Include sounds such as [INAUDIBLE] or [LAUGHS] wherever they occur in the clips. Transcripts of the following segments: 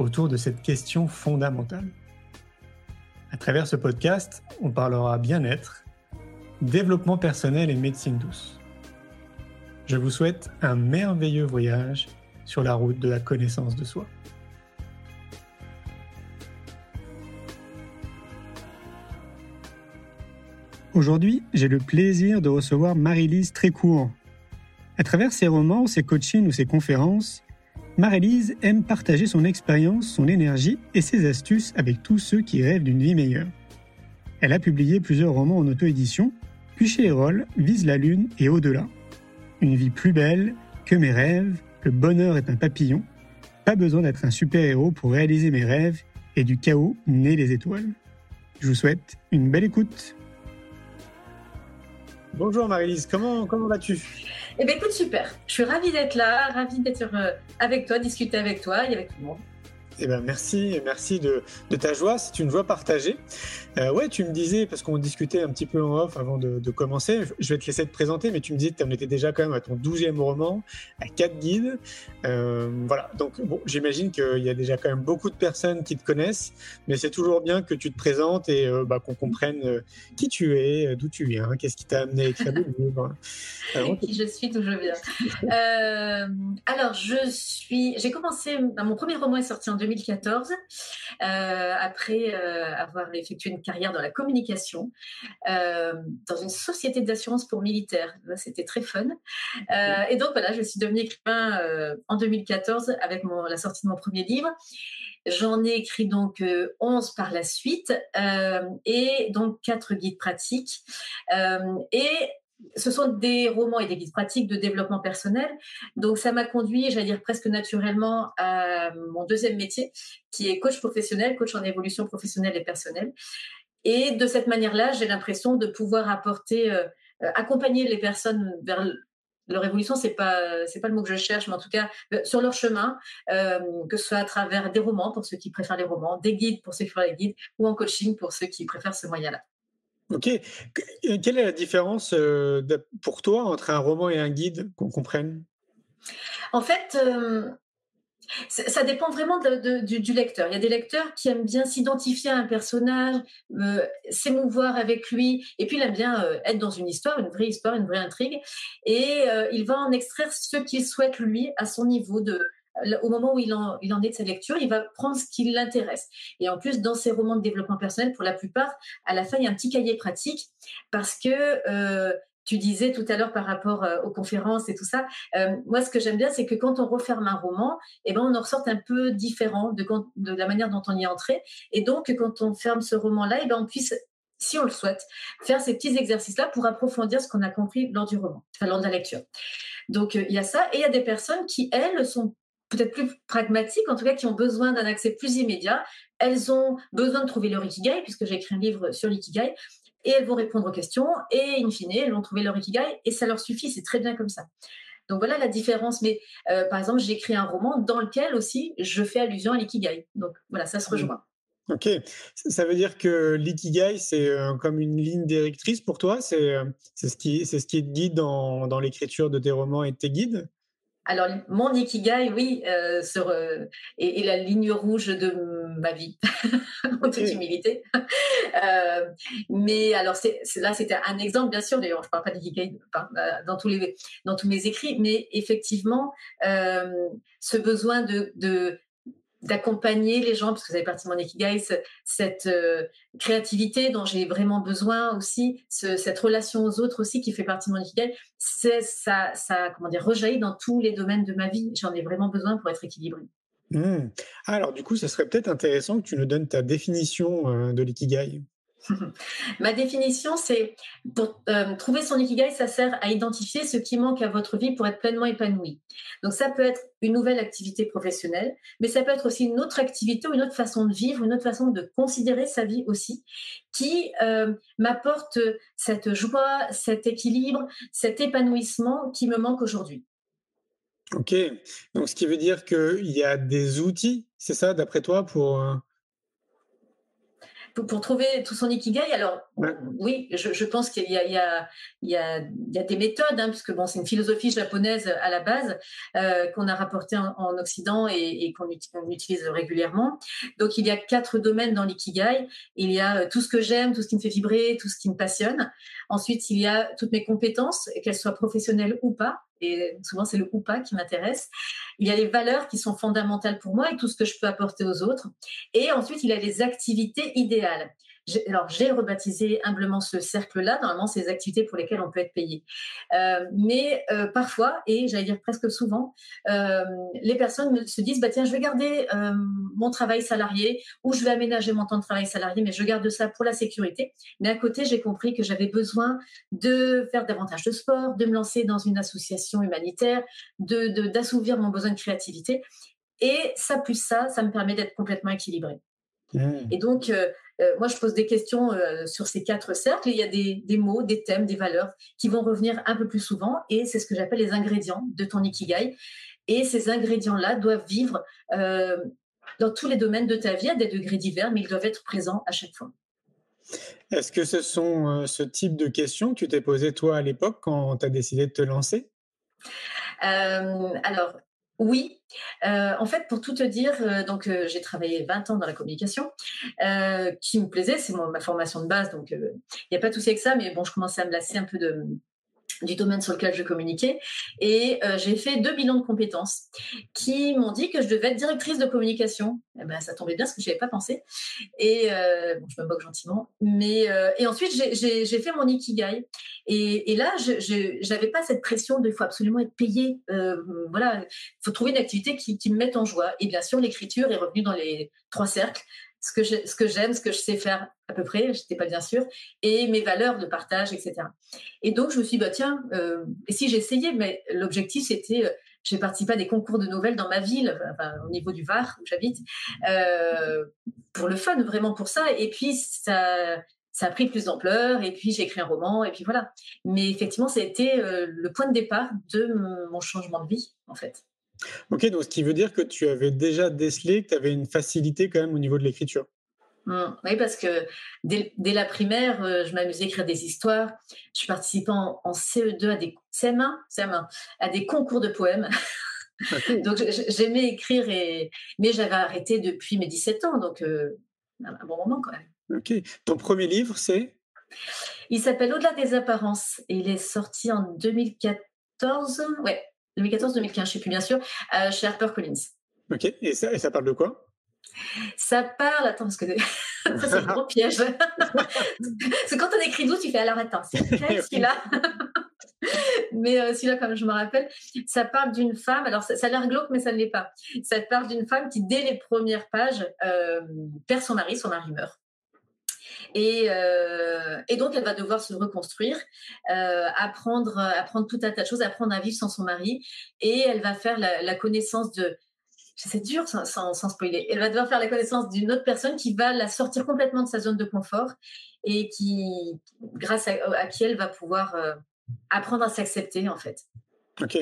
autour de cette question fondamentale. À travers ce podcast, on parlera bien-être, développement personnel et médecine douce. Je vous souhaite un merveilleux voyage sur la route de la connaissance de soi. Aujourd'hui, j'ai le plaisir de recevoir Marie-Lise Trécourt. À travers ses romans, ses coachings ou ses conférences, Marie-Lise aime partager son expérience, son énergie et ses astuces avec tous ceux qui rêvent d'une vie meilleure. Elle a publié plusieurs romans en auto-édition, puis chez Erol, Vise la Lune et Au-delà. Une vie plus belle que mes rêves, le bonheur est un papillon, pas besoin d'être un super-héros pour réaliser mes rêves et du chaos naît les étoiles. Je vous souhaite une belle écoute. Bonjour Marie-Lise, comment, comment vas-tu? Eh bien écoute, super. Je suis ravie d'être là, ravie d'être euh, avec toi, discuter avec toi et avec tout le monde. Eh ben merci, merci de, ta joie. C'est une joie partagée. Euh, ouais, tu me disais, parce qu'on discutait un petit peu en off avant de, commencer, je vais te laisser te présenter, mais tu me disais que tu en étais déjà quand même à ton douzième roman, à quatre guides. Euh, voilà, donc bon, j'imagine qu'il y a déjà quand même beaucoup de personnes qui te connaissent, mais c'est toujours bien que tu te présentes et euh, bah, qu'on comprenne euh, qui tu es, d'où tu viens, qu'est-ce qui t'a amené à écrire le livre. qui je suis, d'où je viens. Alors, je suis, j'ai commencé, bah, mon premier roman est sorti en 2014, après avoir effectué une carrière dans la communication, euh, dans une société d'assurance pour militaires. C'était très fun. Euh, et donc voilà, je suis devenue écrivain euh, en 2014 avec mon, la sortie de mon premier livre. J'en ai écrit donc 11 par la suite et donc quatre guides pratiques. et ce sont des romans et des guides pratiques de développement personnel. Donc, ça m'a conduit, j'allais dire presque naturellement, à mon deuxième métier, qui est coach professionnel, coach en évolution professionnelle et personnelle. Et de cette manière-là, j'ai l'impression de pouvoir apporter, euh, euh accompagner les personnes vers leur évolution, c'est pas c'est pas le mot que je cherche, mais en tout cas euh, sur leur chemin, que ce soit à travers des romans pour ceux qui préfèrent les romans, des guides pour ceux qui préfèrent les guides, ou en coaching pour ceux qui préfèrent ce moyen-là. Ok. Quelle est la différence euh, pour toi entre un roman et un guide, qu'on comprenne? En fait, euh, ça dépend vraiment du, lecteur. Il y a des lecteurs qui aiment bien s'identifier à un personnage, euh, s'émouvoir avec lui, et puis il aime bien euh, être dans une histoire, une vraie histoire, une vraie intrigue, et euh, il va en extraire ce qu'il souhaite lui à son niveau de, au moment où il en, est de sa lecture, il va prendre ce qui l'intéresse. Et en plus, dans ces romans de développement personnel, pour la plupart, à la fin, il y a un petit cahier pratique parce que euh, tu disais tout à l'heure par rapport euh, aux conférences et tout ça. Euh, moi, ce que j'aime bien, c'est que quand on referme un roman, eh ben, on en ressort un peu différent de, de la manière dont on y est entré. Et donc, quand on ferme ce roman-là, eh ben, on puisse si on le souhaite, faire ces petits exercices-là pour approfondir ce qu'on a compris lors du roman, enfin, lors de la lecture. Donc, il y a ça. Et il y a des personnes qui, elles, sont peut-être plus pragmatiques, en tout cas qui ont besoin d'un accès plus immédiat. Elles ont besoin de trouver leur ikigai, puisque j'ai écrit un livre sur l'ikigai, et elles vont répondre aux questions, et in fine, elles vont trouver leur ikigai, et ça leur suffit, c'est très bien comme ça. Donc voilà la différence. Mais euh, par exemple, j'ai écrit un roman dans lequel aussi je fais allusion à l'ikigai. Donc voilà, ça se mmh. rejoint. Ok, ça veut dire que l'ikigai, c'est euh, comme une ligne directrice pour toi? C'est euh, ce, qui, ce qui te guide dans, dans l'écriture de tes romans et de tes guides? Alors, mon ikigai, oui, euh, sur, euh, la ligne rouge de ma vie, [LAUGHS] en toute humilité. euh, mais alors, c'est, là, c'était un exemple, bien sûr. D'ailleurs, je ne parle pas d'ikigai euh, dans tous les, dans tous mes écrits, mais effectivement, ce besoin de, de d'accompagner les gens, parce que fait partie de mon ikigai, cette euh, créativité dont j'ai vraiment besoin aussi, ce, cette relation aux autres aussi qui fait partie de mon ikigai, ça, ça, comment dire, rejaillit dans tous les domaines de ma vie. J'en ai vraiment besoin pour être équilibré. Mmh. Alors du coup, ça serait peut-être intéressant que tu nous donnes ta définition euh, de l'ikigai. [LAUGHS] Ma définition, c'est pour euh, trouver son ikigai, ça sert à identifier ce qui manque à votre vie pour être pleinement épanoui. Donc ça peut être une nouvelle activité professionnelle, mais ça peut être aussi une autre activité ou une autre façon de vivre, une autre façon de considérer sa vie aussi, qui euh, m'apporte cette joie, cet équilibre, cet épanouissement qui me manque aujourd'hui. Ok, donc ce qui veut dire qu'il y a des outils, c'est ça, d'après toi, pour, pour, trouver tout son ikigai. Alors, oui, je, pense qu'il y, y, y, y a, des méthodes, hein, puisque bon, c'est une philosophie japonaise à la base euh, qu'on a rapportée en, Occident et, qu'on utilise régulièrement. Donc, il y a quatre domaines dans l'ikigai. Il y a euh, tout ce que j'aime, tout ce qui me fait vibrer, tout ce qui me passionne. Ensuite, il y a toutes mes compétences, qu'elles soient professionnelles ou pas et souvent c'est le ou pas qui m'intéresse. Il y a les valeurs qui sont fondamentales pour moi et tout ce que je peux apporter aux autres. Et ensuite, il y a les activités idéales alors j'ai rebaptisé humblement ce cercle-là. Normalement, c'est les activités pour lesquelles on peut être payé. Euh, mais euh, parfois, et j'allais dire presque souvent, euh, les personnes se disent bah tiens, je vais garder mon travail salarié ou je vais aménager mon temps de travail salarié, mais je garde ça pour la sécurité. Mais à côté, j'ai compris que j'avais besoin de faire davantage de sport, de me lancer dans une association humanitaire, de d'assouvir mon besoin de créativité. Et ça plus ça, ça me permet d'être complètement équilibré. Mmh. Et donc, euh, moi, je pose des questions euh, sur ces quatre cercles. il y a des, mots, des thèmes, des valeurs qui vont revenir un peu plus souvent. Et c'est ce que j'appelle les ingrédients de ton ikigai. Et ces ingrédients-là doivent vivre euh, dans tous les domaines de ta vie à des degrés divers, mais ils doivent être présents à chaque fois. Est-ce que ce sont ce type de questions que tu t'es posé toi à l'époque quand tu as décidé de te lancer? Alors, oui, euh, en fait, pour tout te dire, euh, donc euh, j'ai travaillé 20 ans dans la communication, qui me plaisait, c'est ma formation de base, donc il n'y a pas de souci avec ça, mais bon, je commençais à me lasser un peu de, du domaine sur lequel je communiquais. Et euh, j'ai fait deux bilans de compétences qui m'ont dit que je devais être directrice de communication. Eh ben, ça tombait bien parce que je avais pas pensé. Et euh, je me moque gentiment. Mais, euh, et ensuite, j'ai fait mon ikigai. Et, et là, je n'avais pas cette pression de il faut absolument être payé. voilà, il faut trouver une activité qui, qui me mette en joie. Et bien sûr, l'écriture est revenue dans les trois cercles ce que j'aime, ce que je sais faire à peu près, je n'étais pas bien sûre, et mes valeurs de partage, etc. Et donc, je me suis dit, bah, tiens, euh, et si j'essayais, mais l'objectif, c'était, euh, j'ai participé à des concours de nouvelles dans ma ville, au niveau du Var, où j'habite, euh, pour le fun, vraiment pour ça. Et puis, ça, ça a pris plus d'ampleur, et puis j'ai écrit un roman, et puis voilà. Mais effectivement, ça a été le point de départ de mon changement de vie, en fait. Ok, donc ce qui veut dire que tu avais déjà décelé que tu avais une facilité quand même au niveau de l'écriture. Mmh, oui, parce que dès, la primaire, euh, je m'amusais à écrire des histoires. Je participais en, CE2 à des CM1, à des concours de poèmes. [LAUGHS] donc j'aimais écrire, et, mais j'avais arrêté depuis mes 17 ans, donc euh, un bon moment quand même. Ok. Ton premier livre, c'est? Il s'appelle Au-delà des apparences et il est sorti en 2014. Ouais, 2014-2015, je ne sais plus bien sûr, euh, chez HarperCollins. Ok, et ça, et ça parle de quoi? Ça parle, attends, parce que [LAUGHS] ça c'est un gros [LAUGHS] piège. parce que quand on écrit d'où, tu fais alors attends, c'est celui-là? [LAUGHS] Mais euh, celui-là, comme je me rappelle, ça parle d'une femme, alors ça, a l'air glauque, mais ça ne l'est pas. Ça parle d'une femme qui, dès les premières pages, euh, perd son mari, son mari meurt. Euh, et, donc, elle va devoir se reconstruire, euh, apprendre, apprendre tout un tas de choses, apprendre à vivre sans son mari. Et elle va faire la, connaissance de... C'est dur sans, sans, spoiler. Elle va devoir faire la connaissance d'une autre personne qui va la sortir complètement de sa zone de confort et qui, grâce à, qui elle va pouvoir euh, apprendre à s'accepter, en fait. Ok.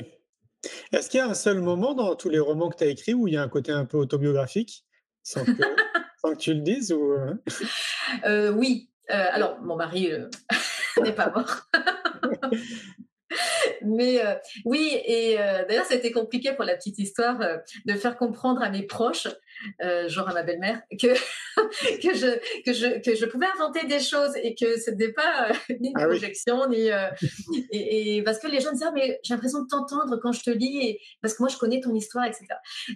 Est-ce qu'il y a un seul moment dans tous les romans que tu as écrits où il y a un côté un peu autobiographique? Que tu le dises ou... Euh, oui. Euh, alors, mon mari euh, [LAUGHS] n'est pas mort. [LAUGHS] Mais oui, et d'ailleurs, c'était compliqué pour la petite histoire de faire comprendre à mes proches, genre à ma belle-mère, que, [LAUGHS] que, je, que, je, que je pouvais inventer des choses et que ce n'était pas ni une ah projection, ni. Et, parce que les gens disaient, ah, mais j'ai l'impression de t'entendre quand je te lis, et, parce que moi, je connais ton histoire, etc.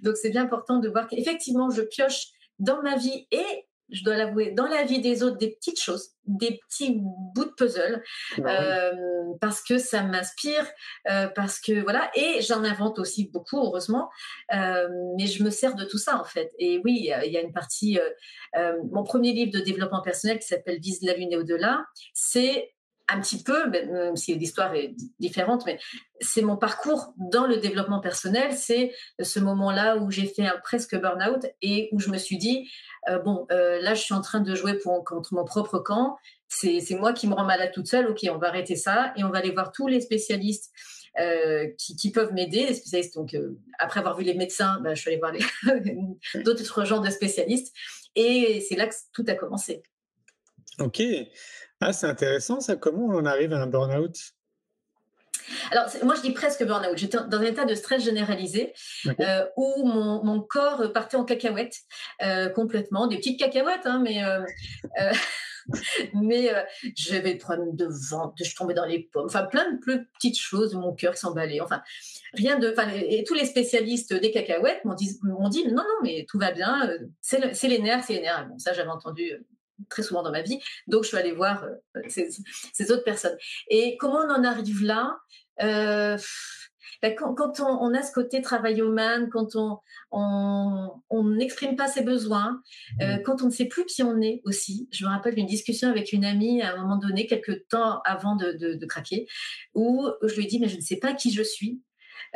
Donc, c'est bien important de voir qu'effectivement, je pioche dans ma vie et je dois l'avouer, dans la vie des autres des petites choses, des petits bouts de puzzle, Bah euh, parce que ça m'inspire, euh, parce que voilà, et j'en invente aussi beaucoup, heureusement, euh, mais je me sers de tout ça en fait. Et oui, il y a- une partie, mon premier livre de développement personnel qui s'appelle Vise la lune et au-delà, c'est un petit peu, même si l'histoire est di- différente, mais c'est mon parcours dans le développement personnel. C'est ce moment-là où j'ai fait un presque burn-out et où je me suis dit, euh, bon, euh, là, je suis en train de jouer contre mon propre camp. C'est moi qui me rends malade toute seule. Ok, on va arrêter ça et on va aller voir tous les spécialistes euh, qui, peuvent m'aider. Les spécialistes, donc, après avoir vu les médecins, ben, je suis allée voir [LAUGHS] d'autres genres de spécialistes. Et c'est là que tout a commencé. Ok. Ah, c'est intéressant ça. Comment on en arrive à un burn-out? Alors, moi, je dis presque burn-out. J'étais dans un état de stress généralisé euh, où mon, mon corps partait en cacahuètes euh, complètement, des petites cacahuètes, hein, mais, euh, [LAUGHS] mais euh, j'avais des problèmes de ventre, je tombais dans les pommes, enfin plein de plus petites choses, mon cœur s'emballait, enfin rien de. Enfin, et tous les spécialistes des cacahuètes m'ont dit, m'ont dit non, non, mais tout va bien, c'est le- c'est les nerfs, c'est les nerfs. Bon, ça, j'avais entendu. Euh, très souvent dans ma vie, donc je suis allée voir euh, ces, ces autres personnes. Et comment on en arrive là euh, ben, quand, quand on, on, a ce côté travail humain, quand on n'exprime pas ses besoins, euh, quand on ne sait plus qui on est aussi. Je me rappelle d'une discussion avec une amie à un moment donné, quelques temps avant de, de, de craquer, où je lui ai dit, mais je ne sais pas qui je suis.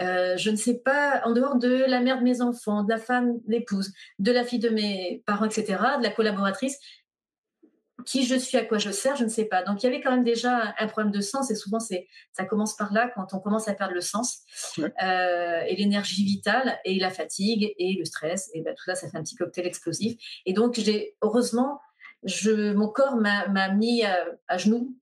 Euh, je ne sais pas, en dehors de la mère de mes enfants, de la femme, l'épouse, de la fille de mes parents, etc., de la collaboratrice, qui je suis, à quoi je sers, je ne sais pas. Donc il y avait quand même déjà un problème de sens et souvent c'est ça commence par là quand on commence à perdre le sens ouais. euh, et l'énergie vitale et la fatigue et le stress et ben, tout ça ça fait un petit cocktail explosif. Et donc j'ai heureusement je mon corps m'a mis à, à genoux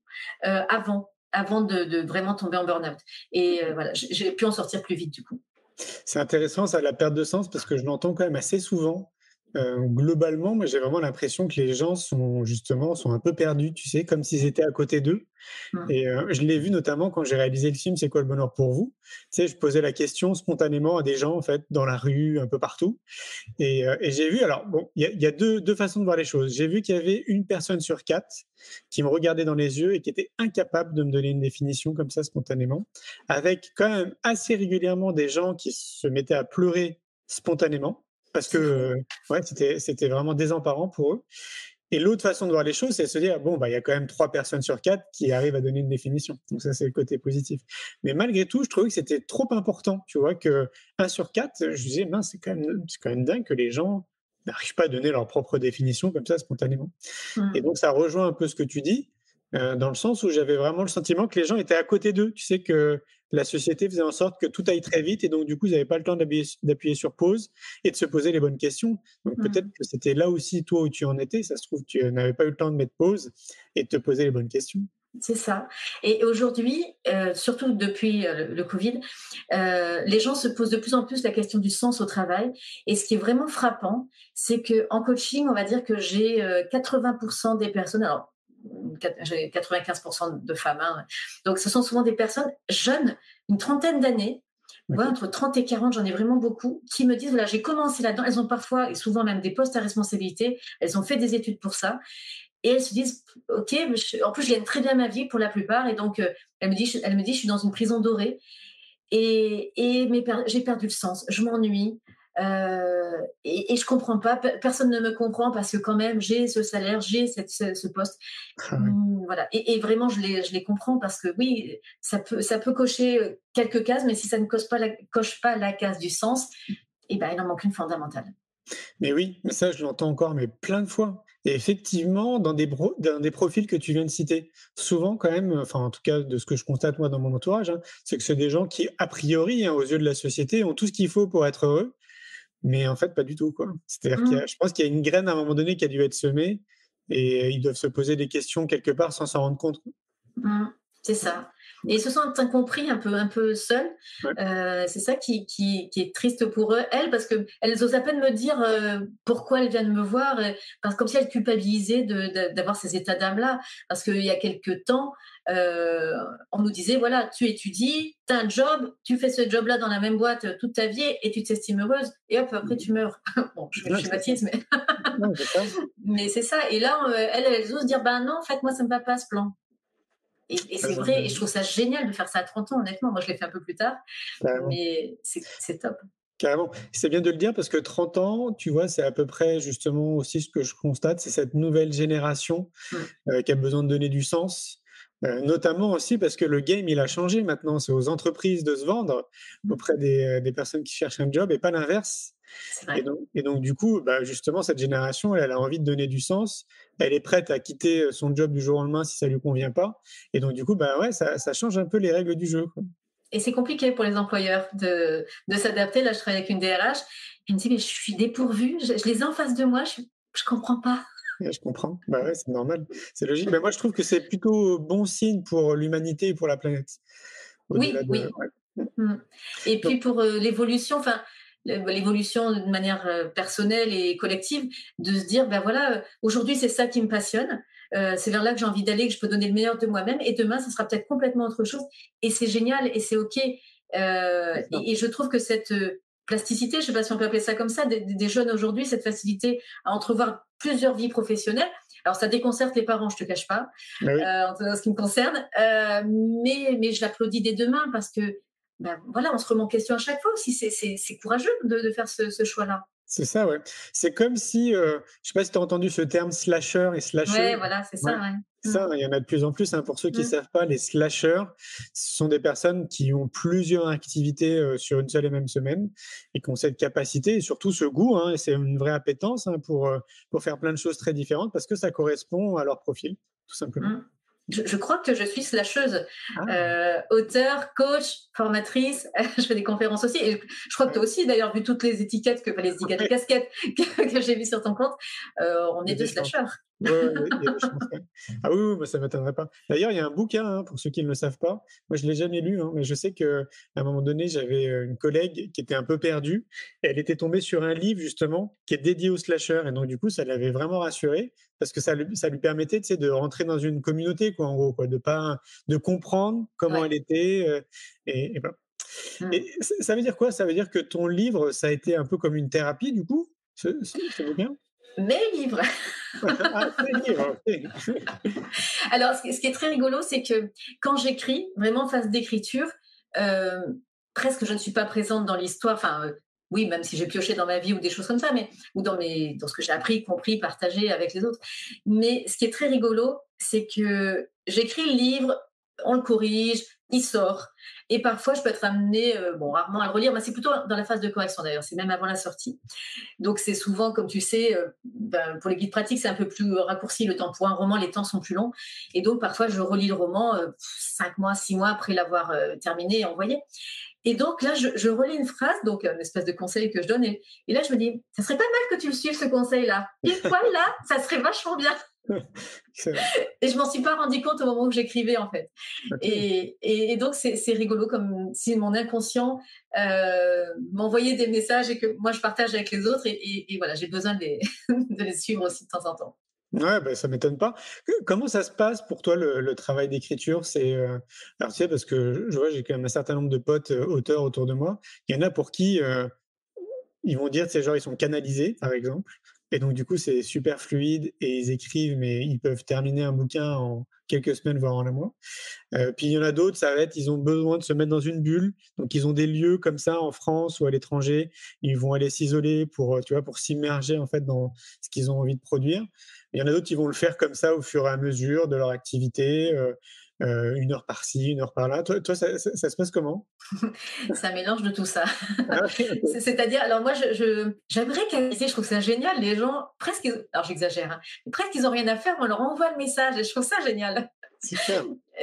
euh, avant avant de, de, vraiment tomber en burn-out. Et euh, voilà, j'ai pu en sortir plus vite du coup. C'est intéressant ça la perte de sens parce que je l'entends quand même assez souvent euh, globalement, moi j'ai vraiment l'impression que les gens sont justement sont un peu perdus, tu sais, comme s'ils étaient à côté d'eux. Mmh. Et euh, je l'ai vu notamment quand j'ai réalisé le film C'est quoi le bonheur pour vous? Tu sais, je posais la question spontanément à des gens en fait dans la rue, un peu partout. Et, euh, et j'ai vu, alors bon, il y, y, a deux, deux façons de voir les choses. J'ai vu qu'il y avait une personne sur quatre qui me regardait dans les yeux et qui était incapable de me donner une définition comme ça spontanément, avec quand même assez régulièrement des gens qui se mettaient à pleurer spontanément parce que euh, ouais, c'était, vraiment désemparant pour eux. Et l'autre façon de voir les choses, c'est de se dire, bon, bah, il y a quand même trois personnes sur quatre qui arrivent à donner une définition. Donc ça, c'est le côté positif. Mais malgré tout, je trouvais que c'était trop important, tu vois, que un sur quatre, je disais, mince, c'est quand même, c'est quand même dingue que les gens n'arrivent pas à donner leur propre définition comme ça, spontanément. Mmh. Et donc, ça rejoint un peu ce que tu dis, euh, dans le sens où j'avais vraiment le sentiment que les gens étaient à côté d'eux. Tu sais que la société faisait en sorte que tout aille très vite et donc du coup, ils n'avaient pas le temps d'appuyer sur pause et de se poser les bonnes questions. Donc mmh. peut-être que c'était là aussi, toi, où tu en étais. Ça se trouve, tu n'avais pas eu le temps de mettre pause et de te poser les bonnes questions. C'est ça. Et aujourd'hui, euh, surtout depuis euh, le, Covid, euh, les gens se posent de plus en plus la question du sens au travail. Et ce qui est vraiment frappant, c'est que en coaching, on va dire que j'ai 80% des personnes. Alors, j'ai 95% de femmes. Hein. Donc, ce sont souvent des personnes jeunes, une trentaine d'années, entre 30 et 40, j'en ai vraiment beaucoup, qui me disent, voilà, j'ai commencé là-dedans. Elles ont parfois, et souvent même des postes à responsabilité, elles ont fait des études pour ça. Et elles se disent, OK, je, en plus, je gagne très bien ma vie pour la plupart. Et donc, euh, elle, me dit, je, elle me dit, je suis dans une prison dorée. Et, et j'ai perdu le sens. Je m'ennuie. Euh, et, et, je comprends pas, personne ne me comprend parce que quand même j'ai ce salaire, j'ai ce, ce, poste, ah oui. mmh, voilà. Et, et, vraiment je les, je les comprends parce que oui, ça peut, ça peut cocher quelques cases, mais si ça ne coche pas la, coche pas la case du sens, et ben il en manque une fondamentale. Mais oui, ça je l'entends encore, mais plein de fois. Et effectivement, dans des, dans des profils que tu viens de citer, souvent quand même, enfin en tout cas de ce que je constate moi dans mon entourage, hein, c'est que c'est des gens qui, a priori, hein, aux yeux de la société, ont tout ce qu'il faut pour être heureux, mais en fait pas du tout. quoi. C'est-à-dire mmh. y a, je pense qu'il y a une graine à un moment donné qui a dû être semée, et ils doivent se poser des questions quelque part sans s'en rendre compte. Mmh. C'est ça. Et ils se sentent incompris, un peu, un peu seuls. Ouais. Euh, c'est ça qui, qui, qui, est triste pour eux, elles, parce qu'elles osent à peine me dire euh, pourquoi elles viennent me voir, et, parce, comme si elles culpabilisaient d'avoir ces états d'âme-là. Parce qu'il y a quelques temps, euh, on nous disait, voilà, tu étudies, tu as un job, tu fais ce job-là dans la même boîte toute ta vie et tu t'estimes heureuse, et hop, après tu meurs. [LAUGHS] bon, je, je schématise, mais... [LAUGHS] Mais c'est ça. Et là, elle, elle ose dire, ben non, en fait, moi, ça me va pas ce plan. Et, c'est vrai, et je trouve ça génial de faire ça à 30 ans, honnêtement. Moi, je l'ai fait un peu plus tard, mais c'est top. Carrément. C'est bien de le dire parce que 30 ans, tu vois, c'est à peu près justement aussi ce que je constate, c'est cette nouvelle génération mmh. euh, qui a besoin de donner du sens. Euh, notamment aussi parce que le game, il a changé maintenant. C'est aux entreprises de se vendre auprès des, euh, des, personnes qui cherchent un job et pas l'inverse. Et donc, et donc, du coup, bah, justement, cette génération, elle, elle, a envie de donner du sens. Elle est prête à quitter son job du jour au lendemain si ça lui convient pas. Et donc, du coup, bah, ouais, ça, ça change un peu les règles du jeu. Quoi. Et c'est compliqué pour les employeurs de, de s'adapter. Là, je travaille avec une DRH. Elle me dit, mais je suis dépourvue. Je, les ai en face de moi. Je ne comprends pas. Je comprends. Bah ouais, c'est normal. C'est logique. Mais moi, je trouve que c'est plutôt bon signe pour l'humanité et pour la planète. Oui, oui. Mmh. Et puis pour euh, l'évolution, enfin, l'évolution de manière euh, personnelle et collective, de se dire, ben voilà, euh, aujourd'hui c'est ça qui me passionne, euh, c'est vers là que j'ai envie d'aller, que je peux donner le meilleur de moi-même, et demain ça sera peut-être complètement autre chose, et c'est génial et c'est ok. Euh, et, je trouve que cette plasticité, je ne sais pas si on peut appeler ça comme ça, des, jeunes aujourd'hui, cette facilité à entrevoir plusieurs vies professionnelles. Alors ça déconcerte les parents, je te cache pas, bah en ce qui me concerne, mais mais je l'applaudis dès demain parce que ben, voilà, on se remet en question à chaque fois aussi. C'est courageux de, faire ce, choix-là. C'est ça, ouais. C'est comme si, euh, je sais pas si tu as entendu ce terme slasher et slasher. Ouais, voilà, c'est ça, ouais. Ça, mm. il y en a de plus en plus. Hein. Pour ceux qui ne mm. savent pas, les slashers, ce sont des personnes qui ont plusieurs activités euh, sur une seule et même semaine et qui ont cette capacité et surtout ce goût. Hein, et c'est une vraie appétence hein, pour, euh, pour faire plein de choses très différentes parce que ça correspond à leur profil, tout simplement. Mm je, crois que je suis slasheuse, ah. euh, auteur, coach, formatrice. [LAUGHS] je fais des conférences aussi. Et je crois que toi aussi, d'ailleurs, vu toutes les étiquettes, que, les étiquettes, casquettes [LAUGHS] que, j'ai vues sur ton compte, euh, on est deux slasheurs. ah oui, oui ça ne m'étonnerait pas. D'ailleurs, il y a un bouquin, hein, pour ceux qui ne le savent pas. Moi, je ne l'ai jamais lu, hein, mais je sais qu'à un moment donné, j'avais euh, une collègue qui était un peu perdue. elle était tombée sur un livre, justement, qui est dédié aux slasheurs. Et donc, du coup, ça l'avait vraiment rassurée parce que ça lui, ça lui permettait de rentrer dans une communauté, quoi, en gros, quoi, de, pas, de comprendre comment elle était. Euh, et, mmh. et, ça veut dire quoi? Ça veut dire que ton livre, ça a été un peu comme une thérapie, du coup? Mes livres. [LAUGHS] Ah, [LAUGHS] Alors, ce qui est très rigolo, c'est que quand j'écris, vraiment en phase d'écriture, euh, presque je ne suis pas présente dans l'histoire. Enfin, euh, oui, même si j'ai pioché dans ma vie ou des choses comme ça, mais ou dans ce que j'ai appris, compris, partagé avec les autres. Mais ce qui est très rigolo, c'est que j'écris le livre, on le corrige, il sort. Et parfois, je peux être amenée, euh, bon, rarement à le relire, mais c'est plutôt dans la phase de correction d'ailleurs, c'est même avant la sortie. Donc, c'est souvent, comme tu sais, euh, ben, pour les guides pratiques, c'est un peu plus raccourci le temps. Pour un roman, les temps sont plus longs. Et donc, parfois, je relis le roman euh, cinq mois, six mois après l'avoir terminé et envoyé. Et donc là, je, relis une phrase, donc une espèce de conseil que je donne, et, là, je me dis, ça serait pas mal que tu le suives, ce conseil-là. Pile poil là, ça serait vachement bien. [LAUGHS] et je m'en suis pas rendu compte au moment où j'écrivais en fait. Et, et, donc c'est rigolo comme si mon inconscient euh, m'envoyait des messages et que moi je partage avec les autres et, et voilà j'ai besoin de les, [LAUGHS] de les, suivre aussi de temps en temps. Ouais, ben, ça m'étonne pas. Comment ça se passe pour toi le, travail d'écriture? C'est euh, alors tu sais parce que je vois j'ai quand même un certain nombre de potes euh, auteurs autour de moi. Il y en a pour qui ils vont dire, ces genre, ils sont canalisés, par exemple. Et donc, du coup, c'est super fluide et ils écrivent, mais ils peuvent terminer un bouquin en quelques semaines, voire en un mois. Euh, puis il y en a d'autres, ça va être, ils ont besoin de se mettre dans une bulle. Donc, ils ont des lieux comme ça en France ou à l'étranger. Ils vont aller s'isoler pour, tu vois, pour s'immerger, en fait, dans ce qu'ils ont envie de produire. Il y en a d'autres qui vont le faire comme ça au fur et à mesure de leur activité. Euh, euh, une heure par-ci, une heure par-là. Toi, toi ça, se passe comment? [LAUGHS] Un mélange de tout ça. Ah, c'est-à-dire, alors moi, je, j'aimerais canaliser, je trouve ça génial. Les gens, presque, alors j'exagère, hein, presque ils n'ont rien à faire, on leur envoie le message et je trouve ça génial. [LAUGHS]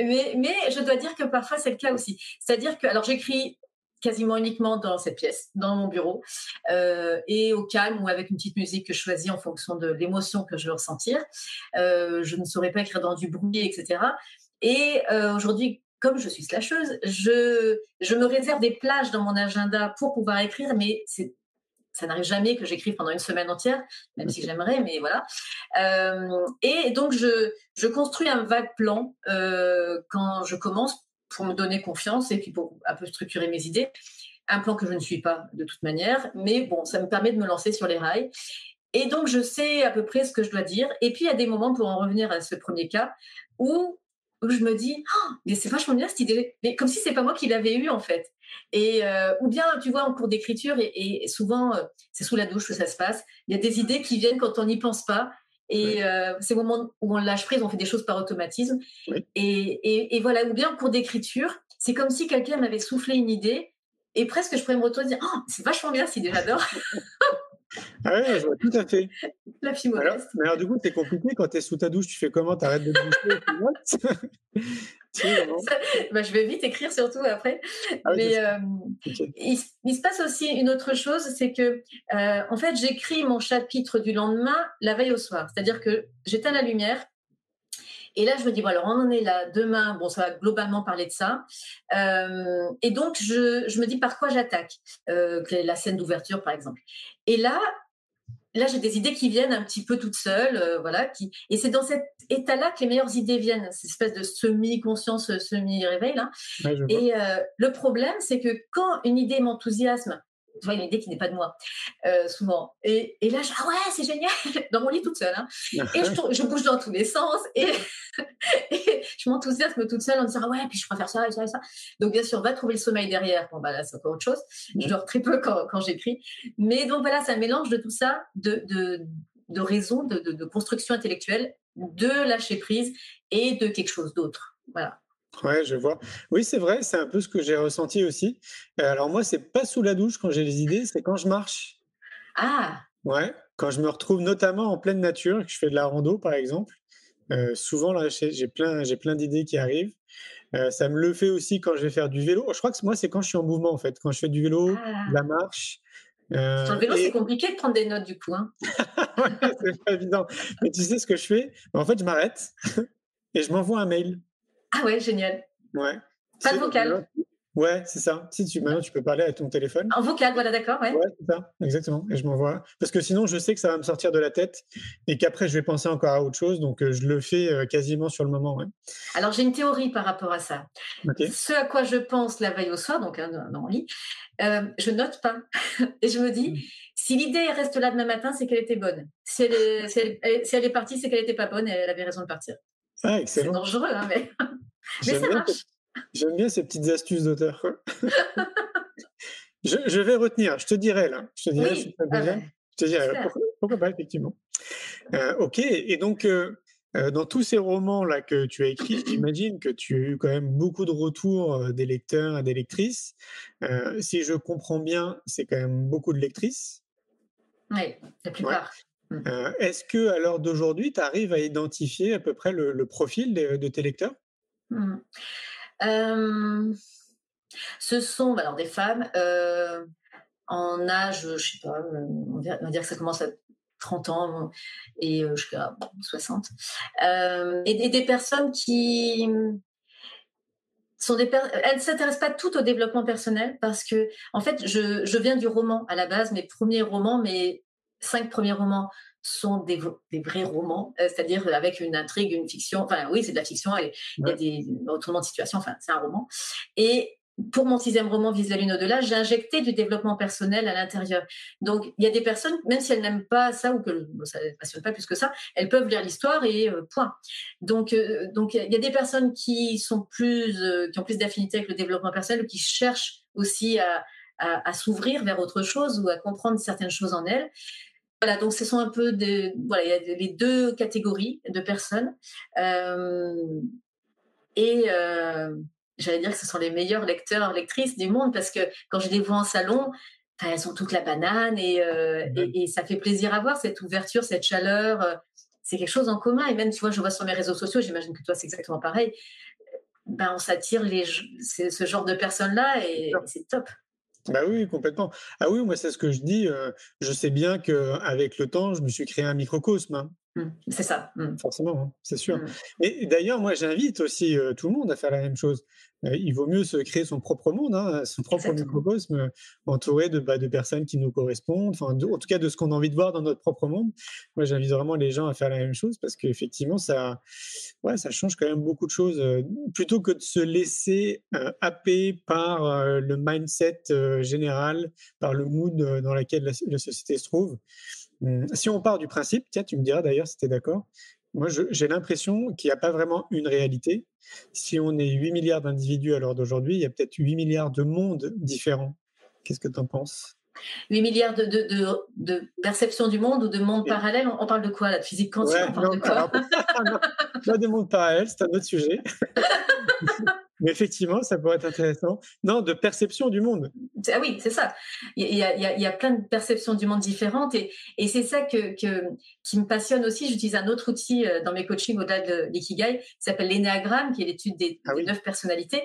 Mais, mais je dois dire que parfois c'est le cas aussi. C'est-à-dire que, alors j'écris quasiment uniquement dans cette pièce, dans mon bureau, euh, et au calme ou avec une petite musique que je choisis en fonction de l'émotion que je veux ressentir. Euh, je ne saurais pas écrire dans du bruit, etc. Et euh, aujourd'hui, comme je suis slasheuse, je, je me réserve des plages dans mon agenda pour pouvoir écrire, mais c'est ça n'arrive jamais que j'écrive pendant une semaine entière, même si j'aimerais, mais voilà. Euh, et donc, je, je construis un vague plan euh, quand je commence pour me donner confiance et puis pour un peu structurer mes idées. Un plan que je ne suis pas de toute manière, mais bon, ça me permet de me lancer sur les rails. Et donc, je sais à peu près ce que je dois dire. Et puis, il y a des moments, pour en revenir à ce premier cas, où, où je me dis, oh, mais c'est vachement bien cette idée. Mais comme si c'est pas moi qui l'avais eu, en fait. Et, euh, ou bien, tu vois, en cours d'écriture, et, souvent, euh, c'est sous la douche que ça se passe, il y a des idées qui viennent quand on n'y pense pas. Et euh, c'est au moment où on lâche prise, on fait des choses par automatisme. Et, et, voilà, ou bien en cours d'écriture, c'est comme si quelqu'un m'avait soufflé une idée et presque je pourrais me retourner et dire oh, c'est vachement bien, si j'adore. [LAUGHS] ah ouais, je vois tout à fait. [LAUGHS] La mais alors, du coup, c'est compliqué quand tu es sous ta douche, tu fais comment? Tu arrêtes de bouger bah, je vais vite écrire surtout après. Ah mais euh, il, se passe aussi une autre chose, c'est que euh, en fait j'écris mon chapitre du lendemain la veille au soir. C'est-à-dire que j'éteins la lumière, et là, je me dis, bon, alors on en est là. Demain, bon, ça va globalement parler de ça. Euh, et donc, je, je, me dis par quoi j'attaque. Euh, la scène d'ouverture, par exemple. Et là, là, j'ai des idées qui viennent un petit peu toutes seules, euh, voilà. Qui... Et c'est dans cet état-là que les meilleures idées viennent, cette espèce de semi-conscience, semi-réveil. Et euh, le problème, c'est que quand une idée m'enthousiasme, tu vois, une idée qui n'est pas de moi, euh, souvent. Et, et, là, je ah ouais, c'est génial, [LAUGHS] dans mon lit toute seule. Hein. Et je, bouge dans tous les sens [LAUGHS] et, je m'enthousiasme toute seule en disant ah ouais, puis je préfère ça et ça et ça. Donc, bien sûr, va trouver le sommeil derrière. Bon, bah là, c'est encore autre chose. Je dors très peu quand, quand j'écris. Mais donc, voilà, c'est un mélange de tout ça, de, de, de raison, de, de, de construction intellectuelle, de lâcher prise et de quelque chose d'autre. Voilà. Ouais, je vois. Oui, c'est vrai, c'est un peu ce que j'ai ressenti aussi. Euh, alors moi, c'est pas sous la douche quand j'ai les idées, c'est quand je marche. Ah. Ouais, quand je me retrouve notamment en pleine nature, que je fais de la rando par exemple. Euh, souvent là, j'ai plein, j'ai plein d'idées qui arrivent. Euh, ça me le fait aussi quand je vais faire du vélo. Je crois que moi, c'est quand je suis en mouvement en fait, quand je fais du vélo, ah. de la marche. Sur le vélo, c'est compliqué de prendre des notes du coup. Hein. [LAUGHS] ouais, c'est pas évident. Mais tu sais ce que je fais? En fait, je m'arrête [LAUGHS] et je m'envoie un mail. Ah ouais, génial. Ouais. Pas de vocal. Ouais, c'est ça. Si tu, maintenant, tu peux parler à ton téléphone. En vocal, voilà, d'accord. Ouais, ouais c'est ça, exactement. Et je m'envoie. Parce que sinon, je sais que ça va me sortir de la tête et qu'après, je vais penser encore à autre chose. Donc, euh, je le fais euh, quasiment sur le moment. Ouais. Alors, j'ai une théorie par rapport à ça. Ce à quoi je pense la veille au soir, donc hein, dans mon lit, euh, je note pas. [LAUGHS] et je me dis, hmm. si l'idée reste là demain matin, c'est qu'elle était bonne. Si elle est, si elle, est partie, c'est qu'elle n'était pas bonne et elle avait raison de partir. Ah, excellent. C'est dangereux, hein, mais, [LAUGHS] J'aime bien ces petites astuces d'auteur. [LAUGHS] je, vais retenir, je te dirai là. Je te dirai, je, ah je te dirai, pourquoi, pas, effectivement. Euh, ok, et donc, euh, euh, dans tous ces romans-là que tu as écrits, j'imagine que tu as eu quand même beaucoup de retours des lecteurs et des lectrices. si je comprends bien, c'est quand même beaucoup de lectrices. Oui, la plupart. Mmh. Est-ce que à l'heure d'aujourd'hui, tu arrives à identifier à peu près le, profil de, tes lecteurs? Mmh. Ce sont alors des femmes en âge, je sais pas, on va dire que ça commence à 30 ans et jusqu'à 60, et, des personnes qui sont des elles ne s'intéressent pas toutes au développement personnel parce que en fait je, viens du roman à la base mes premiers romans mais cinq premiers romans sont des, des vrais romans, euh, c'est-à-dire avec une intrigue, une fiction. Enfin, oui, c'est de la fiction il y a des retournements de situation. Enfin, c'est un roman. Et pour mon sixième roman, Vise la lune au-delà, j'ai injecté du développement personnel à l'intérieur. Donc, il y a des personnes, même si elles n'aiment pas ça ou que ça ne les passionne pas plus que ça, elles peuvent lire l'histoire et euh, point. Donc, euh, donc, il y a des personnes qui sont plus, qui ont plus d'affinité avec le développement personnel, qui cherchent aussi à, à, à s'ouvrir vers autre chose ou à comprendre certaines choses en elles. Voilà, donc ce sont un peu des, voilà, il y a les deux catégories de personnes. Euh, et euh, j'allais dire que ce sont les meilleurs lecteurs, lectrices du monde parce que quand je les vois en salon, elles ont toute la banane et, euh, et, ça fait plaisir à voir cette ouverture, cette chaleur. c'est quelque chose en commun. Et même, tu vois, je vois sur mes réseaux sociaux, j'imagine que toi, c'est exactement pareil. Ben, on s'attire les, ce genre de personnes-là et c'est top. Bah oui, complètement. Ah oui, moi, c'est ce que je dis. je sais bien qu'avec le temps, je me suis créé un microcosme. Mmh, c'est ça. Mmh. Forcément, hein, c'est sûr. Mmh. Et d'ailleurs, moi, j'invite aussi tout le monde à faire la même chose. il vaut mieux se créer son propre monde, hein, son propre microcosme, entouré de, bah, de personnes qui nous correspondent, en tout cas de ce qu'on a envie de voir dans notre propre monde. Moi, j'invite vraiment les gens à faire la même chose parce qu'effectivement, ça, ouais, ça change quand même beaucoup de choses. plutôt que de se laisser happer par le mindset général, par le mood dans lequel la société se trouve si on part du principe, tiens, tu me diras d'ailleurs si tu es d'accord, moi j'ai l'impression qu'il n'y a pas vraiment une réalité. Si on est 8 milliards d'individus à l'heure d'aujourd'hui, il y a peut-être 8 milliards de mondes différents. Qu'est-ce que tu en penses? 8 milliards de, de, de, perceptions du monde ou de mondes parallèles? On, parle de quoi, la physique quantique On parle de quoi? [LAUGHS] Pas de mondes parallèles, c'est un autre sujet. [LAUGHS] Mais effectivement, ça pourrait être intéressant. Non, de perception du monde. Ah oui, c'est ça. Il y, a, il, y a, plein de perceptions du monde différentes et, et c'est ça que, que, qui me passionne aussi. J'utilise un autre outil euh, dans mes coachings au-delà de l'ikigai qui s'appelle l'énéagramme, qui est l'étude des, ah neuf personnalités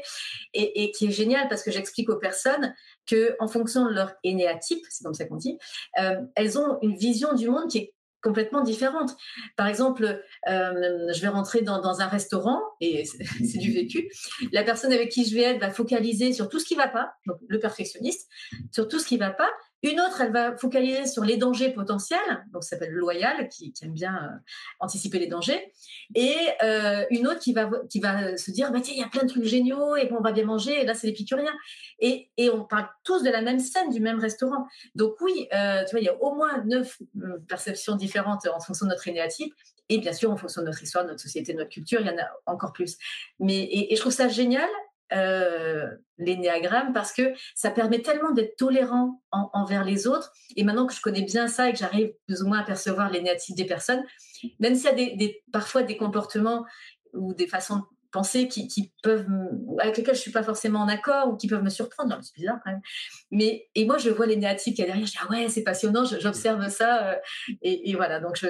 et, et, qui est génial parce que j'explique aux personnes que en fonction de leur énéatype, c'est comme ça qu'on dit, euh, elles ont une vision du monde qui est complètement différentes. Par exemple, euh, je vais rentrer dans, un restaurant et [LAUGHS] c'est du vécu. La personne avec qui je vais être va focaliser sur tout ce qui va pas, donc le perfectionniste, sur tout ce qui va pas, une autre, elle va focaliser sur les dangers potentiels, donc ça s'appelle loyal, qui, aime bien euh, anticiper les dangers. Et euh, une autre qui va, qui va se dire, bah, tiens, il y a plein de trucs géniaux, et bon, on va bien manger, et là, c'est l'épicurien. Et, et on parle tous de la même scène, du même restaurant. Donc oui, euh, tu vois, il y a au moins neuf perceptions différentes en fonction de notre énéatype. Et bien sûr, en fonction de notre histoire, de notre société, de notre culture, il y en a encore plus. Mais, et, et je trouve ça génial euh, l'énéagramme parce que ça permet tellement d'être tolérant envers les autres. Et maintenant que je connais bien ça et que j'arrive plus ou moins à percevoir les des personnes, même s'il y a des, parfois des comportements ou des façons de penser qui, peuvent avec lesquels je suis pas forcément en accord ou qui peuvent me surprendre c'est bizarre quand même. Mais et moi je vois négatifs qui a derrière je dis ah ouais c'est passionnant j'observe ça euh, et, voilà. Donc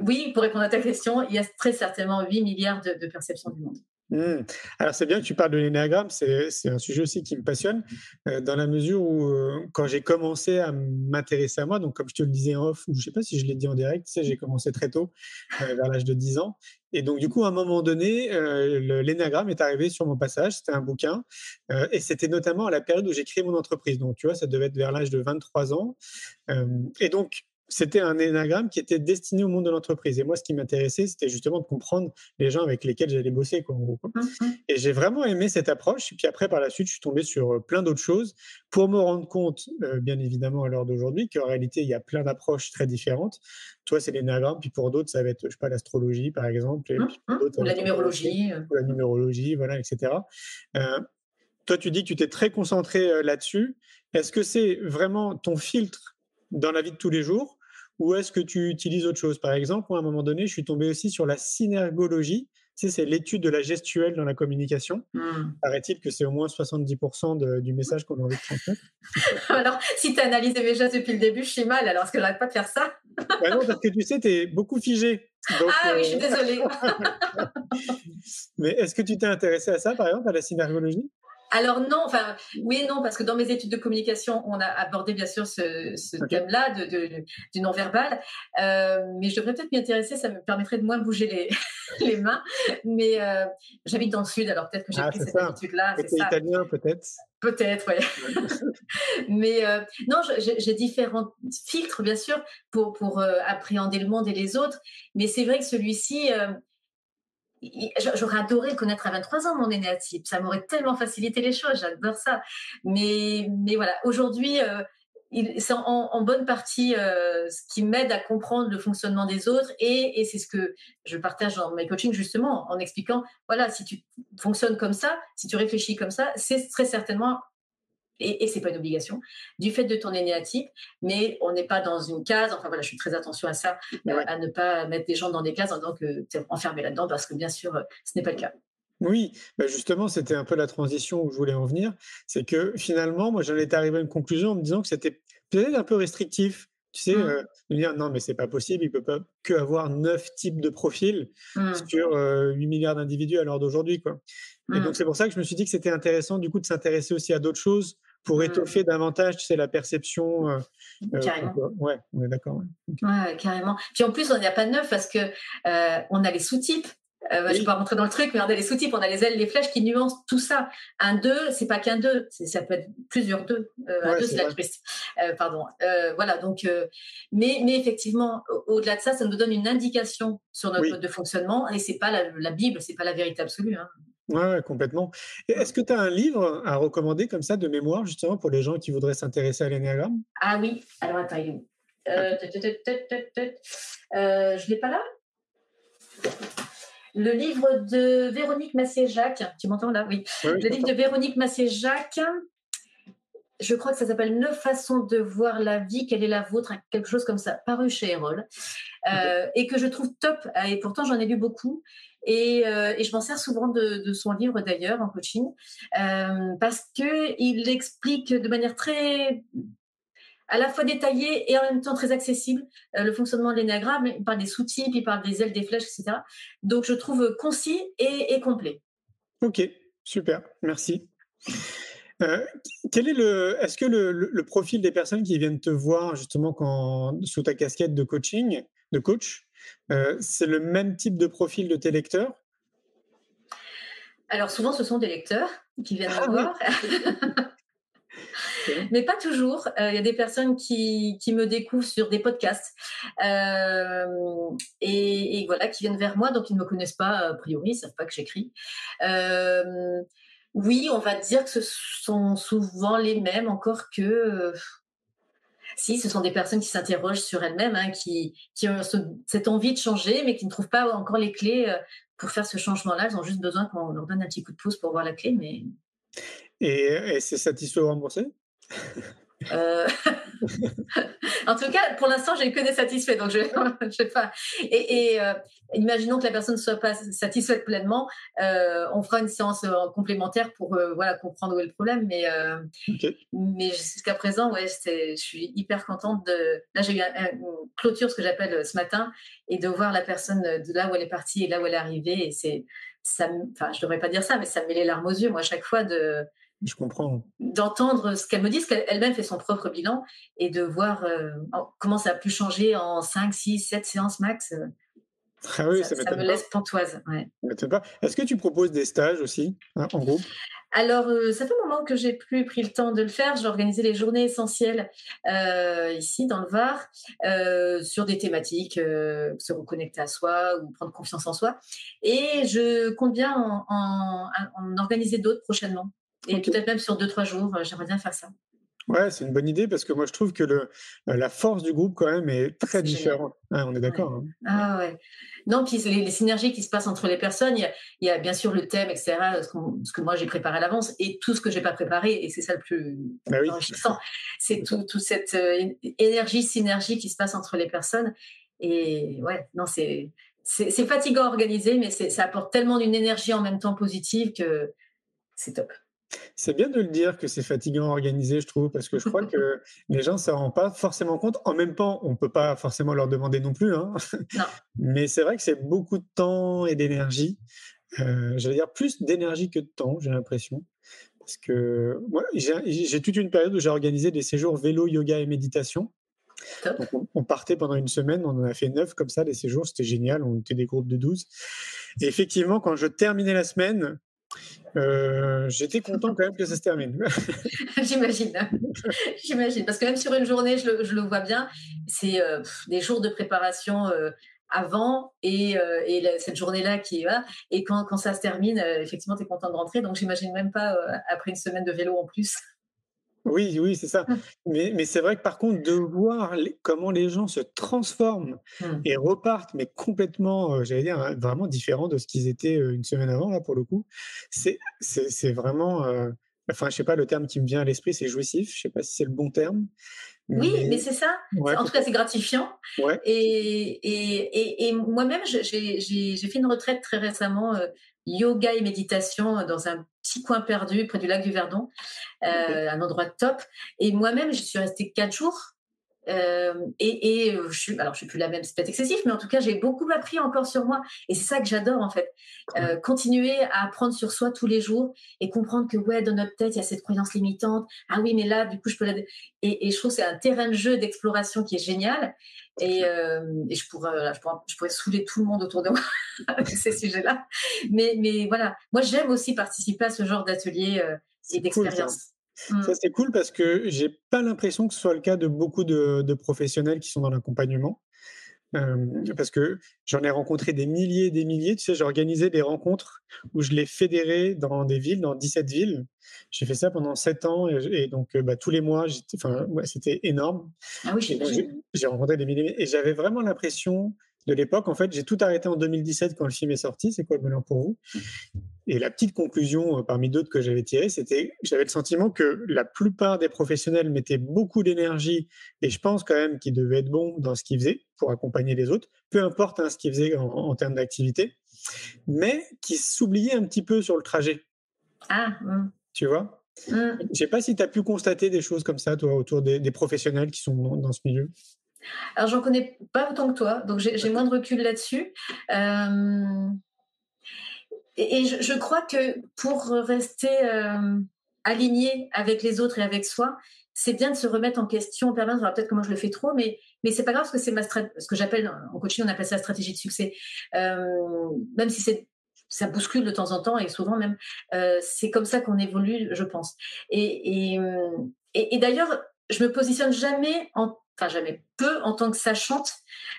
oui pour répondre à ta question il y a très certainement 8 milliards de perceptions du monde Mmh. Alors c'est bien que tu parles de l'énéagramme, c'est un sujet aussi qui me passionne, euh, dans la mesure où euh, quand j'ai commencé à m'intéresser à moi, donc comme je te le disais en off, ou je sais pas si je l'ai dit en direct, tu sais, j'ai commencé très tôt, euh, vers l'âge de 10 ans, et donc du coup à un moment donné, l'énéagramme est arrivé sur mon passage, c'était un bouquin, et c'était notamment à la période où j'ai créé mon entreprise, donc tu vois, ça devait être vers l'âge de 23 ans, et donc c'était un énagramme qui était destiné au monde de l'entreprise. Et moi, ce qui m'intéressait, c'était justement de comprendre les gens avec lesquels j'allais bosser. Quoi, mmh Et j'ai vraiment aimé cette approche. Et puis après, par la suite, je suis tombé sur euh, plein d'autres choses pour me rendre compte, euh, bien évidemment, à l'heure d'aujourd'hui, qu'en réalité, il y a plein d'approches très différentes. Toi, c'est l'énagramme, puis pour d'autres, ça va être, je sais pas, l'astrologie, par exemple. Mmh ou la numérologie. Euh. Ou la numérologie, voilà, etc. toi, tu dis que tu t'es très concentré là-dessus. Est-ce que c'est vraiment ton filtre dans la vie de tous les jours ou est-ce que tu utilises autre chose? Par exemple, à un moment donné, je suis tombé aussi sur la synergologie. Tu sais, c'est l'étude de la gestuelle dans la communication. Mmh. Paraît-il que c'est au moins 70% du message qu'on a envie de transmettre. [LAUGHS] alors, si tu as analysé mes gestes depuis le début, je suis mal, alors est-ce que j'arrête pas de faire ça? Bah Non, parce que tu sais, tu es beaucoup figé. ah oui, je suis euh, désolée. [LAUGHS] Mais est-ce que tu t'es intéressé à ça, par exemple, à la synergologie? Alors non, enfin oui et non, parce que dans mes études de communication, on a abordé bien sûr ce, thème-là de, du non-verbal, euh, mais je devrais peut-être m'y intéresser, ça me permettrait de moins bouger les, [LAUGHS] les mains. Mais euh, j'habite dans le sud, alors peut-être que j'ai ah, pris cette habitude-là. C'est italien peut-être? Peut-être, oui. [LAUGHS] mais euh, non, j'ai différents filtres, bien sûr, pour, pour appréhender le monde et les autres, mais c'est vrai que celui-ci J'aurais adoré connaître à 23 ans mon énéatype. Ça m'aurait tellement facilité les choses. J'adore ça. Mais, mais voilà, aujourd'hui, euh, c'est en, bonne partie euh, ce qui m'aide à comprendre le fonctionnement des autres. Et, et c'est ce que je partage dans mes coachings, justement, en expliquant voilà, si tu fonctionnes comme ça, si tu réfléchis comme ça, c'est très certainement et, et c'est pas une obligation, du fait de ton énéatype, mais on n'est pas dans une case. Enfin voilà, je suis très attention à ça, euh, à ne pas mettre des gens dans des cases en disant que tu es enfermé là-dedans, parce que bien sûr, euh, ce n'est pas le cas. Oui, bah, justement, c'était un peu la transition où je voulais en venir. C'est que finalement, moi, j'en étais arrivé à une conclusion en me disant que c'était peut-être un peu restrictif. Tu sais, mmh. euh, de dire non, mais c'est pas possible, il peut pas que avoir neuf types de profils mmh. sur 8 milliards d'individus à l'heure d'aujourd'hui, quoi. Et mmh. donc, c'est pour ça que je me suis dit que c'était intéressant, du coup, de s'intéresser aussi à d'autres choses pour étoffer davantage, tu sais, la perception. Euh, euh, carrément. ouais, on est d'accord. Ouais. carrément. Puis en plus, on n'y a pas de neuf parce que euh, on a les sous-types. Je ne vais pas rentrer dans le truc, mais on a les sous-types, on a les ailes, les flèches qui nuancent tout ça. Un 2, c'est pas qu'un 2, ça peut être plusieurs 2. un 2, c'est la touriste. pardon. voilà, donc, mais, mais effectivement, au-delà de ça, ça nous donne une indication sur notre mode de fonctionnement et c'est pas la, la Bible, c'est pas la vérité absolue. Hein. Ouais, complètement. est-ce que tu as un livre à recommander comme ça de mémoire, justement, pour les gens qui voudraient s'intéresser à l'énéagramme? Ah oui, alors attends, Euh, euh, je l'ai pas là? Le livre de Véronique Massé-Jacques, tu m'entends là? Oui. le livre de Véronique Massé-Jacques, je crois que ça s'appelle Neuf façons de voir la vie, quelle est la vôtre, quelque chose comme ça, paru chez Erol, euh, et que je trouve top. Et pourtant, j'en ai lu beaucoup. Et, euh, et je m'en sers souvent de, de son livre d'ailleurs en coaching, euh, parce que il explique de manière très à la fois détaillée et en même temps très accessible euh, le fonctionnement de l'énagramme. Il parle des sous-types, il parle des ailes, des flèches, etc. Donc je trouve concis et, et complet. Ok, super, merci. Euh, quel est le, est-ce que le, le, profil des personnes qui viennent te voir justement quand, sous ta casquette de coaching, de coach, euh, c'est le même type de profil de tes lecteurs? Alors souvent, ce sont des lecteurs qui viennent ah, me voir. [LAUGHS] Mais pas toujours. Euh, il y a des personnes qui, qui, me découvrent sur des podcasts euh, et, et, voilà, qui viennent vers moi, donc ils ne me connaissent pas a priori, ils ne savent pas que j'écris. Euh, oui, on va dire que ce sont souvent les mêmes, encore que si, ce sont des personnes qui s'interrogent sur elles-mêmes, hein, qui, qui, ont cette envie de changer, mais qui ne trouvent pas encore les clés pour faire ce changement-là. Elles ont juste besoin qu'on leur donne un petit coup de pouce pour voir la clé. Mais... Et, et c'est satisfait ou remboursé euh, [LAUGHS] en tout cas, pour l'instant, j'ai que des satisfaits, donc je, [LAUGHS] je sais pas. Et, et euh, imaginons que la personne ne soit pas satisfaite pleinement, euh, on fera une séance complémentaire pour voilà comprendre où est le problème. Mais okay. mais jusqu'à présent, ouais, je suis hyper contente de. Là, j'ai eu une clôture, ce que j'appelle ce matin, et de voir la personne de là où elle est partie et là où elle est arrivée. Et c'est ça. Enfin, je devrais pas dire ça, mais ça me met les larmes aux yeux, moi, à chaque fois de je comprends. D'entendre ce qu'elle me dit, parce qu'elle-même fait son propre bilan, et de voir euh, comment ça a pu changer en 5, 6, 7 séances max. Euh, ah oui, ça, ça me laisse pantoise. Ouais. Est-ce que tu proposes des stages aussi hein, en groupe? Alors, euh, ça fait un moment que j'ai plus pris le temps de le faire. J'ai organisé les journées essentielles euh, ici dans le Var euh, sur des thématiques, se reconnecter à soi ou prendre confiance en soi. Et je compte bien en, en, en organiser d'autres prochainement. Et okay. peut-être même sur deux, trois jours, euh, j'aimerais bien faire ça. Ouais, c'est une bonne idée parce que moi je trouve que le, euh, la force du groupe quand même est très est différente. Ouais, on est d'accord. Ouais. Hein. Ah ouais. Non, puis les, les, synergies qui se passent entre les personnes, il y a, il y a bien sûr le thème, etc., ce, ce que moi j'ai préparé à l'avance et tout ce que j'ai pas préparé, et c'est ça le plus bah oui. enrichissant. C'est toute tout cette euh, énergie, synergie qui se passe entre les personnes. Et ouais, non, c'est c'est fatigant à organiser, mais ça apporte tellement d'une énergie en même temps positive que c'est top. C'est bien de le dire que c'est fatigant à organiser, je trouve, parce que je crois que [LAUGHS] les gens ne se rendent pas forcément compte. En même temps, on ne peut pas forcément leur demander non plus. Hein. Non. [LAUGHS] Mais c'est vrai que c'est beaucoup de temps et d'énergie. Euh, J'allais dire plus d'énergie que de temps, j'ai l'impression. Parce que moi, j'ai toute une période où j'ai organisé des séjours vélo, yoga et méditation. Donc on, on, partait pendant une semaine, on en a fait neuf comme ça, des séjours, c'était génial, on était des groupes de 12. Et effectivement, quand je terminais la semaine, euh, J'étais content quand même que ça se termine. [LAUGHS] J'imagine. [LAUGHS] J'imagine. Parce que même sur une journée, je le, je le vois bien, c'est euh, des jours de préparation euh, avant et, cette journée-là qui va. Et quand, quand ça se termine, effectivement, tu es content de rentrer. Donc, j'imagine même pas après une semaine de vélo en plus. Oui, oui, c'est ça. Mmh. Mais, mais c'est vrai que par contre, de voir les, comment les gens se transforment mmh. et repartent, mais complètement, euh, j'allais dire, hein, vraiment différents de ce qu'ils étaient euh, une semaine avant, là, pour le coup, c'est vraiment. Euh, enfin, je sais pas, le terme qui me vient à l'esprit, c'est jouissif. Je sais pas si c'est le bon terme. Oui, mais, mais c'est ça. Ouais, en tout cas, c'est gratifiant. Ouais. Et, et, et, et moi-même, j'ai fait une retraite très récemment, yoga et méditation dans un petit coin perdu près du lac du Verdon, euh, okay. un endroit top. Et moi-même, je suis restée quatre jours. Euh, et, et je suis, alors je suis plus la même, c'est peut-être excessif, mais en tout cas j'ai beaucoup appris encore sur moi, et c'est ça que j'adore en fait. Euh, continuer à apprendre sur soi tous les jours et comprendre que ouais dans notre tête il y a cette croyance limitante. Ah oui mais là du coup je peux la et, et je trouve c'est un terrain de jeu d'exploration qui est génial. Et, euh, et je pourrais, je pourrais, je pourrais saouler tout le monde autour de moi [LAUGHS] avec ces [LAUGHS] sujets-là. Mais mais voilà, moi j'aime aussi participer à ce genre d'atelier euh, et d'expérience. Cool, Mmh. Ça, c'est cool parce que j'ai pas l'impression que ce soit le cas de beaucoup de, de, professionnels qui sont dans l'accompagnement. parce que j'en ai rencontré des milliers et des milliers. Tu sais, j'ai organisé des rencontres où je les fédérais dans des villes, dans 17 villes. J'ai fait ça pendant 7 ans et, donc bah, tous les mois, enfin, ouais, c'était énorme. Ah oui, j'ai rencontré des milliers et j'avais vraiment l'impression de l'époque. En fait, j'ai tout arrêté en 2017 quand le film est sorti. C'est quoi le bonheur pour vous? Et la petite conclusion euh, parmi d'autres que j'avais tirée, c'était j'avais le sentiment que la plupart des professionnels mettaient beaucoup d'énergie et je pense quand même qu'ils devaient être bons dans ce qu'ils faisaient pour accompagner les autres, peu importe hein, ce qu'ils faisaient en, termes d'activité, mais qui s'oubliaient un petit peu sur le trajet. Ah, tu vois? Mmh. Je ne sais pas si tu as pu constater des choses comme ça, toi, autour des, professionnels qui sont dans ce milieu. Alors, j'en connais pas autant que toi, donc j'ai moins de recul là-dessus. Euh, et, je, crois que pour rester euh, aligné avec les autres et avec soi, c'est bien de se remettre en question en permanence. Peut-être que moi je le fais trop, mais mais c'est pas grave parce que c'est ma ce que j'appelle en coaching on appelle ça la stratégie de succès. Euh, même si c'est ça bouscule de temps en temps et souvent même, c'est comme ça qu'on évolue, je pense. Et, et, et, et d'ailleurs, je me positionne jamais en enfin jamais peu en tant que sachante.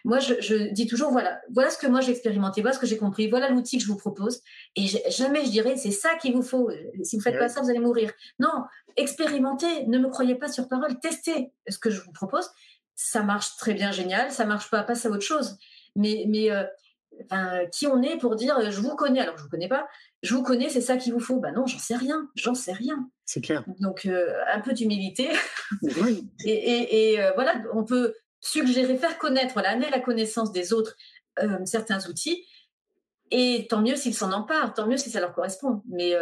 Moi, je, dis toujours voilà, voilà ce que moi j'ai expérimenté, voilà ce que j'ai compris, voilà l'outil que je vous propose. Et jamais je dirais c'est ça qu'il vous faut. Si vous faites pas ça, vous allez mourir. Non, expérimentez. Ne me croyez pas sur parole. Testez ce que je vous propose. Ça marche très bien, génial. Ça marche pas, passe à autre chose. Mais, mais euh, qui on est pour dire je vous connais alors je vous connais pas je vous connais c'est ça qu'il vous faut ben non j'en sais rien j'en sais rien c'est clair donc euh, un peu d'humilité [LAUGHS] et, euh, voilà on peut suggérer faire connaître voilà amener la connaissance des autres euh, certains outils et tant mieux s'ils s'en emparent, tant mieux si ça leur correspond. Mais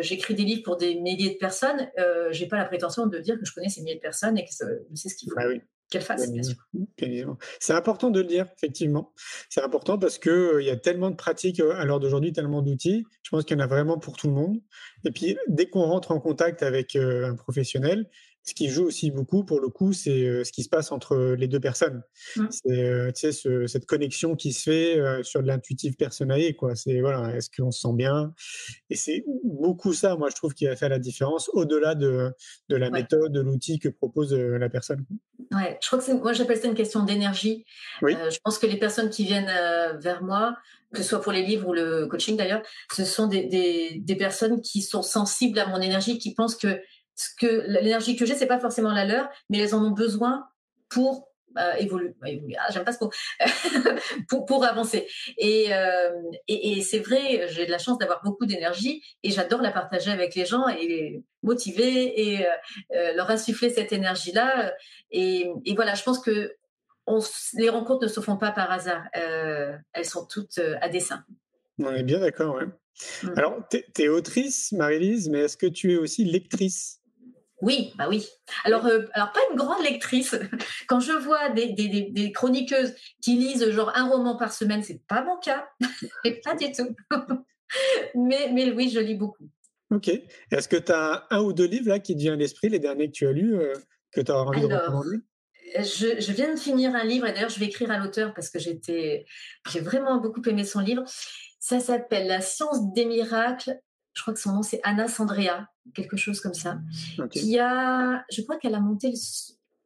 j'écris des livres pour des milliers de personnes. Je n'ai pas la prétention de dire que je connais ces milliers de personnes et que je sais ce qu'il faut. Bah oui qu'elle fasse, bien sûr. C'est important de le dire, effectivement. C'est important parce qu'il euh, y a tellement de pratiques euh, à l'heure d'aujourd'hui, tellement d'outils. Je pense qu'il y en a vraiment pour tout le monde. Et puis, dès qu'on rentre en contact avec euh, un professionnel, ce qui joue aussi beaucoup, pour le coup, c'est euh, ce qui se passe entre les deux personnes. Mmh. C'est euh, ce, cette connexion qui se fait euh, sur de l'intuitif personnel. Quoi. C'est voilà, est-ce qu'on se sent bien? Et c'est beaucoup ça, moi, je trouve, qui va faire la différence au-delà de, de la méthode, de l'outil que propose la personne. Ouais, je crois que moi, j'appelle ça une question d'énergie. Oui. je pense que les personnes qui viennent vers moi, que ce soit pour les livres ou le coaching d'ailleurs, ce sont des, des, des personnes qui sont sensibles à mon énergie, qui pensent que que l'énergie que j'ai, c'est pas forcément la leur, mais elles en ont besoin pour euh, évoluer. Ah, j'aime pas ce mot. [LAUGHS] pour, pour avancer. Euh, et, et, c'est vrai, j'ai de la chance d'avoir beaucoup d'énergie et j'adore la partager avec les gens et les motiver et euh, leur insuffler cette énergie-là. Et, et, voilà, je pense que on, les rencontres ne se font pas par hasard. elles sont toutes à dessein. On est bien d'accord, ouais. Mmh. Alors, tu es, autrice, Marie-Lise, mais est-ce que tu es aussi lectrice? Oui, bah oui. Alors, euh, alors pas une grande lectrice. [LAUGHS] Quand je vois des, des, des, chroniqueuses qui lisent genre un roman par semaine, c'est pas mon cas. [LAUGHS] Et pas du tout. [LAUGHS] mais, mais oui, je lis beaucoup. Ok. Est-ce que tu as un ou deux livres là qui te viennent à l'esprit, les derniers que tu as lus, euh, que tu as envie de recommander? je, je, viens de finir un livre et d'ailleurs je vais écrire à l'auteur parce que j'étais, j'ai vraiment beaucoup aimé son livre. Ça s'appelle La science des miracles je crois que son nom c'est Anna Sandrea, quelque chose comme ça, qui a, je crois qu'elle a monté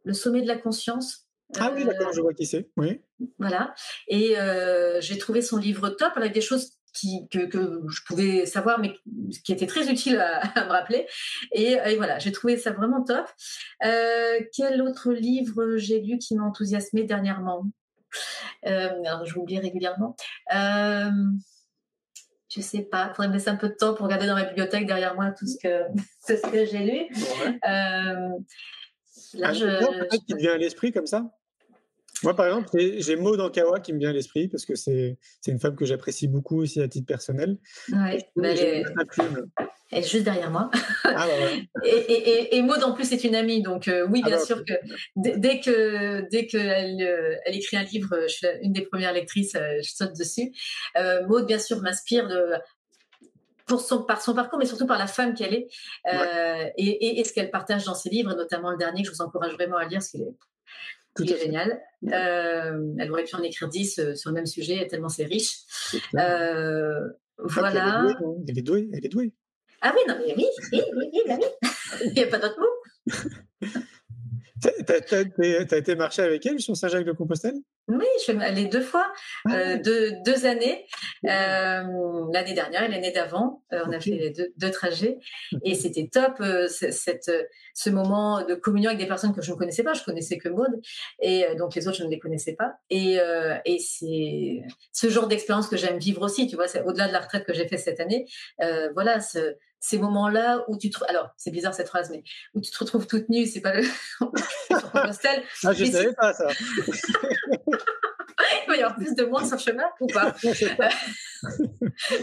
le, sommet de la conscience. Ah oui, d'accord, je vois qui c'est. Oui. Voilà. Et euh, j'ai trouvé son livre top. Elle a des choses qui, que, que, je pouvais savoir, mais qui étaient très utiles à, [LAUGHS] me rappeler. Et, voilà, j'ai trouvé ça vraiment top. Euh, quel autre livre j'ai lu qui m'a enthousiasmé dernièrement? Euh, l'oublie régulièrement. Euh, je sais pas, il faudrait me laisser un peu de temps pour regarder dans ma bibliothèque derrière moi tout ce que, [LAUGHS] ce que j'ai lu. Euh, là, je, qui te vient à l'esprit comme ça Moi, par exemple, j'ai Maud Ankawa qui me vient à l'esprit parce que c'est une femme que j'apprécie beaucoup aussi à titre personnel. Ouais, elle est juste derrière moi. Ah, bah [LAUGHS] et, et, et, Maud, en plus, est une amie. Donc, euh, oui, ah, bien bah, sûr que dès que dès qu'elle euh, elle écrit un livre, je suis une des premières lectrices, euh, je saute dessus. Maud, bien sûr, m'inspire de pour son, par son parcours, mais surtout par la femme qu'elle est et, et, ce qu'elle partage dans ses livres, notamment le dernier que je vous encourage vraiment à lire, parce qu'il est, est génial. elle aurait pu en écrire 10 sur le même sujet, tellement c'est riche. voilà. Elle est douée, elle est douée. Ah oui, non, mais oui, oui, oui, oui, bah oui. [LAUGHS] Il n'y a pas d'autre mot. T'as été marcher avec elle sur Saint-Jacques-de-Compostelle? Oui, je suis allée deux fois, Ah euh, deux, deux années. Euh, l'année dernière et l'année d'avant, euh, on a Ok. fait les deux, deux trajets et c'était top. cette, ce moment de communion avec des personnes que je ne connaissais pas, je connaissais que Maud et donc les autres je ne les connaissais pas. Et, et c'est ce genre d'expérience que j'aime vivre aussi. Tu vois, c'est au-delà de la retraite que j'ai fait cette année. Voilà, ce- ces moments-là où tu te, alors c'est bizarre cette phrase, mais où tu te retrouves toute nue, c'est pas le [LAUGHS] Compostelle, Ah, je savais pas ça. [LAUGHS] il va y avoir plus de monde sur le chemin ou pas? [LAUGHS]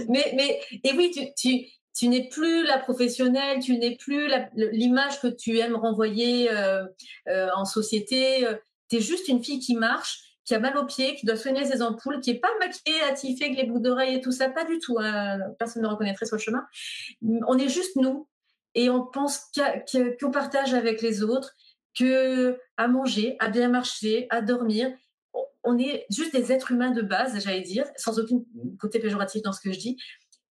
Mais, mais, et oui, tu, tu, tu n'es plus la professionnelle, tu n'es plus l'image que tu aimes renvoyer euh, euh, en société. Tu es juste une fille qui marche, qui a mal aux pieds, qui doit soigner ses ampoules, qui n'est pas maquillée, attifée, avec les boucles d'oreilles et tout ça, pas du tout. hein. Personne ne reconnaîtrait sur le chemin. On est juste nous et on pense qu'on partage avec les autres, que à manger, à bien marcher, à dormir. On est juste des êtres humains de base, j'allais dire, sans aucun côté péjoratif dans ce que je dis.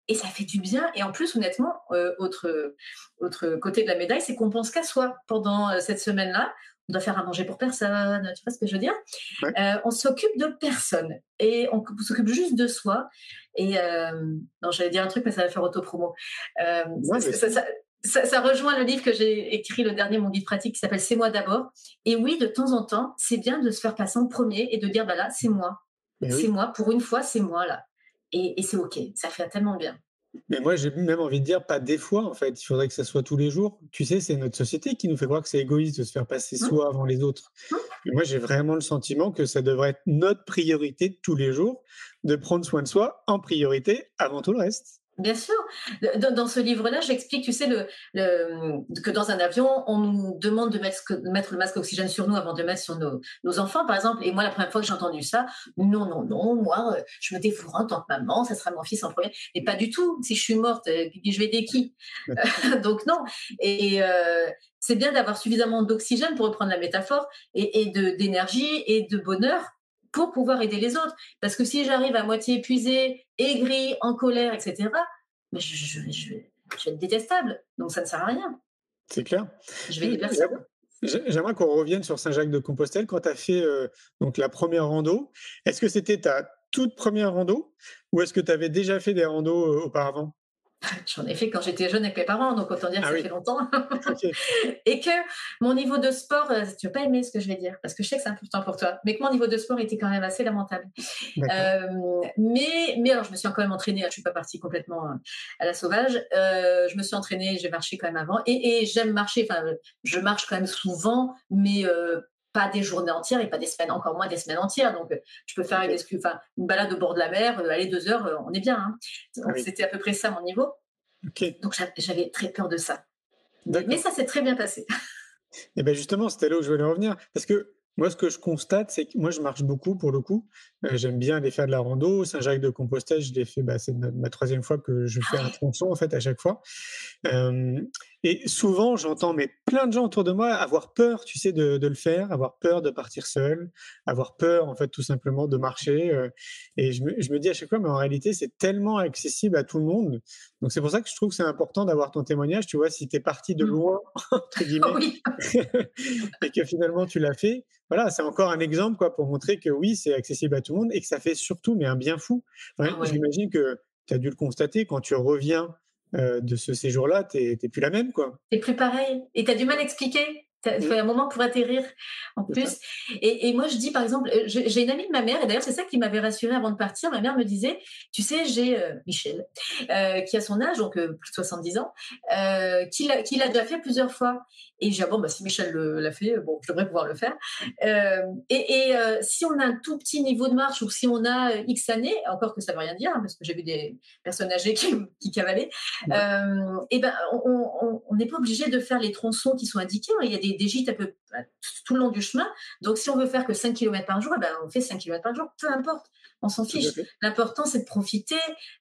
Et ça fait du bien. Et en plus, honnêtement, euh, autre, autre côté de la médaille, c'est qu'on pense qu'à soi pendant euh, cette semaine-là. On doit faire à manger pour personne, tu vois ce que je veux dire? Ouais. Euh, On s'occupe de personne et on s'occupe juste de soi. Et euh, non, j'allais dire un truc, mais ça va faire autopromo. Euh, ça, ça, ça, ça rejoint le livre que j'ai écrit, le dernier, mon guide pratique, qui s'appelle C'est moi d'abord. Et oui, de temps en temps, c'est bien de se faire passer en premier et de dire, bah là, c'est moi. C'est moi, pour une fois, c'est moi là. Et, et c'est OK, ça fait tellement bien. Mais moi, j'ai même envie de dire pas des fois, en fait. Il faudrait que ça soit tous les jours. Tu sais, c'est notre société qui nous fait croire que c'est égoïste de se faire passer Mmh. soi avant les autres. Mmh. Et moi, j'ai vraiment le sentiment que ça devrait être notre priorité de tous les jours, de prendre soin de soi en priorité avant tout le reste. Bien sûr. Dans, ce livre-là, j'explique, tu sais, que dans un avion, on nous demande de mettre, le masque oxygène sur nous avant de mettre sur nos, enfants, par exemple. Et moi, la première fois que j'ai entendu ça, non, non, non, moi, euh, je me dévouerai en tant que maman, ça sera mon fils en premier. Mais pas du tout. Si je suis morte, euh, je vais aider qui? [LAUGHS] Donc non. Et euh, c'est bien d'avoir suffisamment d'oxygène, pour reprendre la métaphore, et, et d'énergie et de bonheur pour pouvoir aider les autres. Parce que si j'arrive à moitié épuisée, aigrie, en colère, etc., mais je, je, je- je vais être détestable. Donc ça ne sert à rien. C'est clair. Je vais aider personne. J'ai- J'aimerais qu'on revienne sur Saint-Jacques-de-Compostelle. Quand tu as fait euh, donc la première rando, est-ce que c'était ta toute première rando ou est-ce que tu avais déjà fait des randos euh, auparavant? [LAUGHS] J'en ai fait quand j'étais jeune avec mes parents, donc autant dire que Ah ça oui. fait longtemps. [LAUGHS] Et que mon niveau de sport, euh, tu vas pas aimer ce que je vais dire, parce que je sais que c'est important pour toi, mais que mon niveau de sport était quand même assez lamentable. Euh, mais, mais alors, je me suis quand même entraînée, je suis pas partie complètement euh, à la sauvage. Euh, je me suis entraînée, j'ai marché quand même avant. Et, et j'aime marcher, enfin, je marche quand même souvent, mais euh, pas des journées entières et pas des semaines, encore moins des semaines entières. Donc, euh, je peux faire une balade au bord de la mer, euh, aller deux heures, euh, on est bien. hein. Donc, Ah oui. C'était à peu près ça mon niveau. Donc, j'a- j'avais très peur de ça. Mais ça s'est très bien passé. [LAUGHS] Et bien justement, c'était là où je voulais revenir. Parce que moi, ce que je constate, c'est que moi, je marche beaucoup pour le coup. Euh, J'aime bien aller faire de la rando. Saint-Jacques-de-Compostelle, je l'ai fait, bah, c'est ma, ma troisième fois que je fais un tronçon, en fait, à chaque fois. Euh, et souvent, j'entends mais plein de gens autour de moi avoir peur, tu sais, de, de le faire, avoir peur de partir seul, avoir peur, en fait, tout simplement de marcher. euh, et je me, je me dis à chaque fois, mais en réalité, c'est tellement accessible à tout le monde. Donc, c'est pour ça que je trouve que c'est important d'avoir ton témoignage. Tu vois, si tu es parti de Mm. loin, [LAUGHS] entre [LAUGHS] guillemets, [LAUGHS] et que finalement tu l'as fait. Voilà, c'est encore un exemple quoi, pour montrer que oui, c'est accessible à tout le monde et que ça fait surtout mais un bien fou. Enfin, Ah ouais. J'imagine que tu as dû le constater quand tu reviens euh, de ce séjour-là, tu n'es plus la même. quoi. C'est plus pareil. Et tu as du mal à expliquer. Il faut un moment pour atterrir en plus. Et, et moi, je dis par exemple, euh, j'ai une amie de ma mère, et d'ailleurs, c'est ça qui m'avait rassurée avant de partir. Ma mère me disait Tu sais, j'ai euh, Michel, euh, qui a son âge, donc euh, plus de 70 ans, qui l'a déjà fait plusieurs fois. Et j'ai dit, Ah bon, bah, si Michel l'a fait, bon, je devrais pouvoir le faire. Et et, si on a un tout petit niveau de marche ou si on a X années, encore que ça ne veut rien dire, hein, parce que j'ai vu des personnes âgées qui, qui cavalaient, Ouais. et ben, on n'est pas obligé de faire les tronçons qui sont indiqués. hein. Il y a des, des gîtes un peu à- tout le long du chemin. Donc, si on veut faire que 5 km par jour, eh ben, on fait 5 km par jour, peu importe. On s'en fiche. L'important, c'est de profiter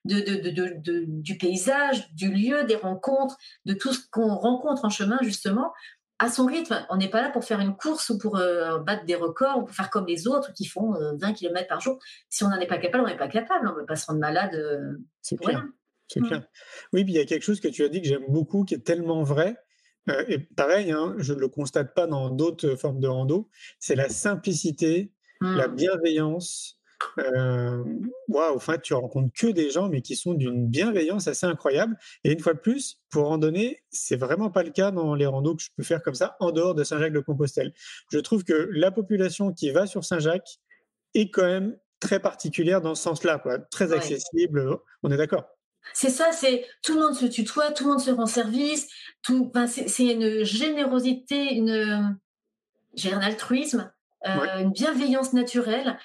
de, de- de- de- de- du paysage, du lieu, des rencontres, de tout ce qu'on rencontre en chemin, justement, à son rythme. On n'est pas là pour faire une course ou pour euh, battre des records ou pour faire comme les autres qui font euh, 20 km par jour. Si on n'en est pas capable, on n'est pas capable. On ne veut pas se rendre malade euh, C'est clair. Mm. clair. Oui, puis il y a quelque chose que tu as dit que j'aime beaucoup, qui est tellement vrai. Euh, et pareil, hein, je ne le constate pas dans d'autres formes de rando. C'est la simplicité la Mm. bienveillance. Euh, Waouh, en fait, tu rencontres que des gens, mais qui sont d'une bienveillance assez incroyable. Et une fois de plus, pour randonner, c'est vraiment pas le cas dans les randos que je peux faire comme ça en dehors de Saint-Jacques-de-Compostelle. Je trouve que la population qui va sur Saint-Jacques est quand même très particulière dans ce sens-là, quoi. Très Ouais. accessible. On est d'accord. C'est ça, c'est tout le monde se tutoie, tout le monde se rend service, tout, enfin, c'est c'est une générosité, une, j'ai un altruisme, euh, Ouais. une bienveillance naturelle.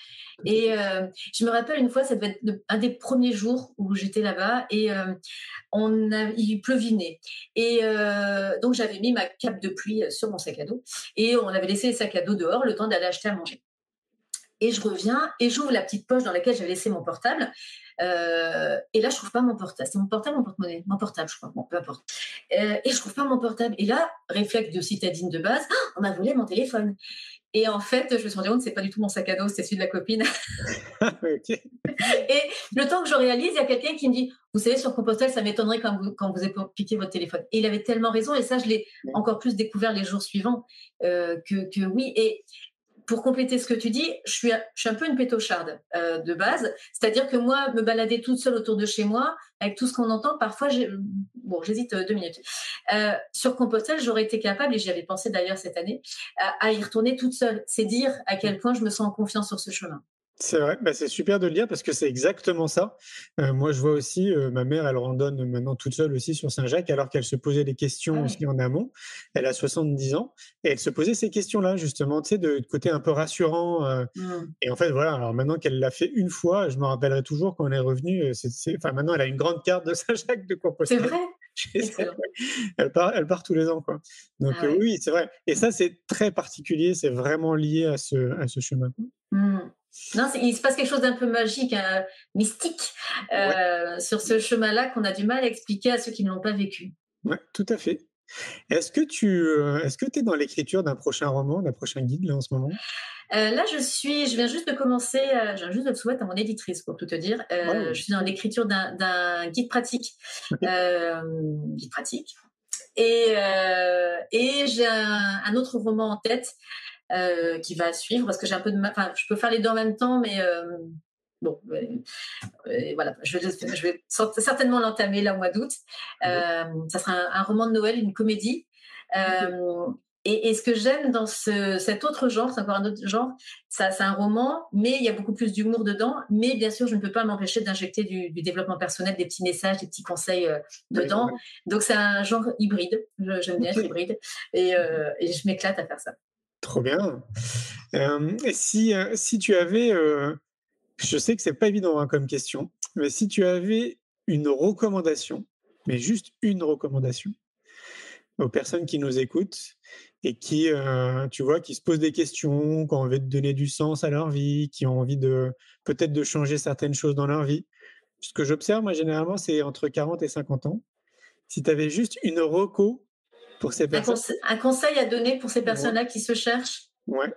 Et euh, je me rappelle une fois, ça devait être le- un des premiers jours où j'étais là-bas et euh, on a, il pleuvinait. Et euh, donc j'avais mis ma cape de pluie sur mon sac à dos et on avait laissé les sacs à dos dehors le temps d'aller acheter à manger. Et je reviens et j'ouvre la petite poche dans laquelle j'avais laissé mon portable. Euh, et là, je trouve pas mon portable. C'est mon portable, mon porte-monnaie, mon portable, je crois. Bon, peu importe. Euh, et je trouve pas mon portable. Et là, réflexe de citadine de base, Ah, on m'a volé mon téléphone. Et en fait, je me suis rendu compte, c'est pas du tout mon sac à dos, c'est celui de la copine. [LAUGHS] [LAUGHS] Et le temps que je réalise, il y a quelqu'un qui me dit, vous savez, sur Compostelle, ça m'étonnerait quand vous, quand vous avez piqué votre téléphone. Et il avait tellement raison, et ça, je l'ai encore plus découvert les jours suivants, euh, que, que oui. Et pour compléter ce que tu dis, je suis, un- peu une pétocharde euh, de base. C'est-à-dire que moi, me balader toute seule autour de chez moi, avec tout ce qu'on entend, parfois, bon, j'hésite euh, deux minutes. Euh, sur Compostelle, j'aurais été capable, et j'y avais pensé d'ailleurs cette année, à, à y retourner toute seule. C'est dire à quel point je me sens en confiance sur ce chemin. C'est vrai, bah, c'est super de le dire parce que c'est exactement ça. Euh, moi, je vois aussi, euh, ma mère, elle randonne maintenant toute seule aussi sur Saint-Jacques, alors qu'elle se posait des questions Ah aussi en amont. Elle a 70 ans et elle se posait ces questions-là, justement, tu sais, de, de côté un peu rassurant. euh, Mm. et en fait, voilà, alors maintenant qu'elle l'a fait une fois, je me rappellerai toujours quand on est revenu. euh, c'est- Enfin, maintenant, elle a une grande carte de [LAUGHS] Saint-Jacques de C'est Compostelle. vrai [LAUGHS] c'est- Excellent. elle, part, elle part tous les ans, quoi. Donc, Ah oui, c'est vrai. Et ça, c'est très particulier, c'est vraiment lié à ce, à ce chemin. Non, il se passe quelque chose d'un peu magique, hein, mystique euh, sur ce chemin-là qu'on a du mal à expliquer à ceux qui ne l'ont pas vécu. Ouais, tout à fait. Est-ce que tu euh, est-ce que es dans l'écriture d'un prochain roman, d'un prochain guide là en ce moment? Euh, là, je suis, je viens juste de commencer, euh, je viens juste de le soumettre à mon éditrice pour tout te dire. Euh, Wow. Je suis dans l'écriture d'un- guide pratique, euh, guide pratique, et euh, et j'ai un, un autre roman en tête euh, qui va suivre parce que j'ai un peu de, enfin, je peux faire les deux en même temps, mais euh, bon, euh, voilà, je vais, je vais cert- certainement l'entamer là au mois d'août. Ça sera un, un roman de Noël, une comédie. Et, et ce que j'aime dans ce, cet autre genre, c'est encore un autre genre, ça, c'est un roman, mais il y a beaucoup plus d'humour dedans. Mais bien sûr, je ne peux pas m'empêcher d'injecter du, du développement personnel, des petits messages, des petits conseils euh, dedans. Donc c'est un genre hybride. J'aime bien être hybride. Et, euh, et je m'éclate à faire ça. Trop bien. Euh, si euh, si tu avais, euh, je sais que c'est pas évident hein, comme question, mais si tu avais une recommandation, mais juste une recommandation aux personnes qui nous écoutent et qui, tu vois, qui se posent des questions, qui ont envie de donner du sens à leur vie, qui ont envie de peut-être de changer certaines choses dans leur vie. Ce que j'observe, moi, généralement, c'est entre 40 et 50 ans. Si tu avais juste une reco pour ces Un, personnes. conse- un conseil à donner pour ces personnes-là qui se cherchent? Ouais.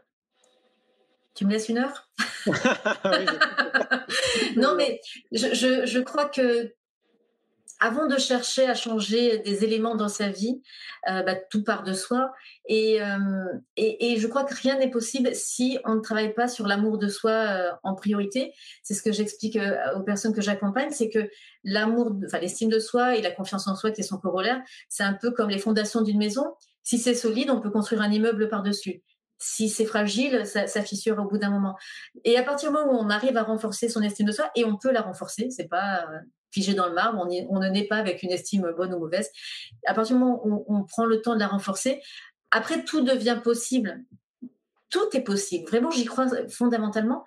Tu me laisses une heure? [LAUGHS] Oui, [LAUGHS] Non, mais je, je, je crois que avant de chercher à changer des éléments dans sa vie, euh, bah, tout part de soi. Et, euh, et, je crois que rien n'est possible si on ne travaille pas sur l'amour de soi euh, en priorité. C'est ce que j'explique aux personnes que j'accompagne, c'est que l'amour, enfin l'estime de soi et la confiance en soi, qui est son corollaire, c'est un peu comme les fondations d'une maison. Si c'est solide, on peut construire un immeuble par-dessus. Si c'est fragile, ça, ça fissure au bout d'un moment. Et à partir du moment où on arrive à renforcer son estime de soi, et on peut la renforcer, c'est pas euh, figé dans le marbre, on, ne naît pas avec une estime bonne ou mauvaise. À partir du moment où on, prend le temps de la renforcer, après tout devient possible. Tout est possible. Vraiment, j'y crois fondamentalement.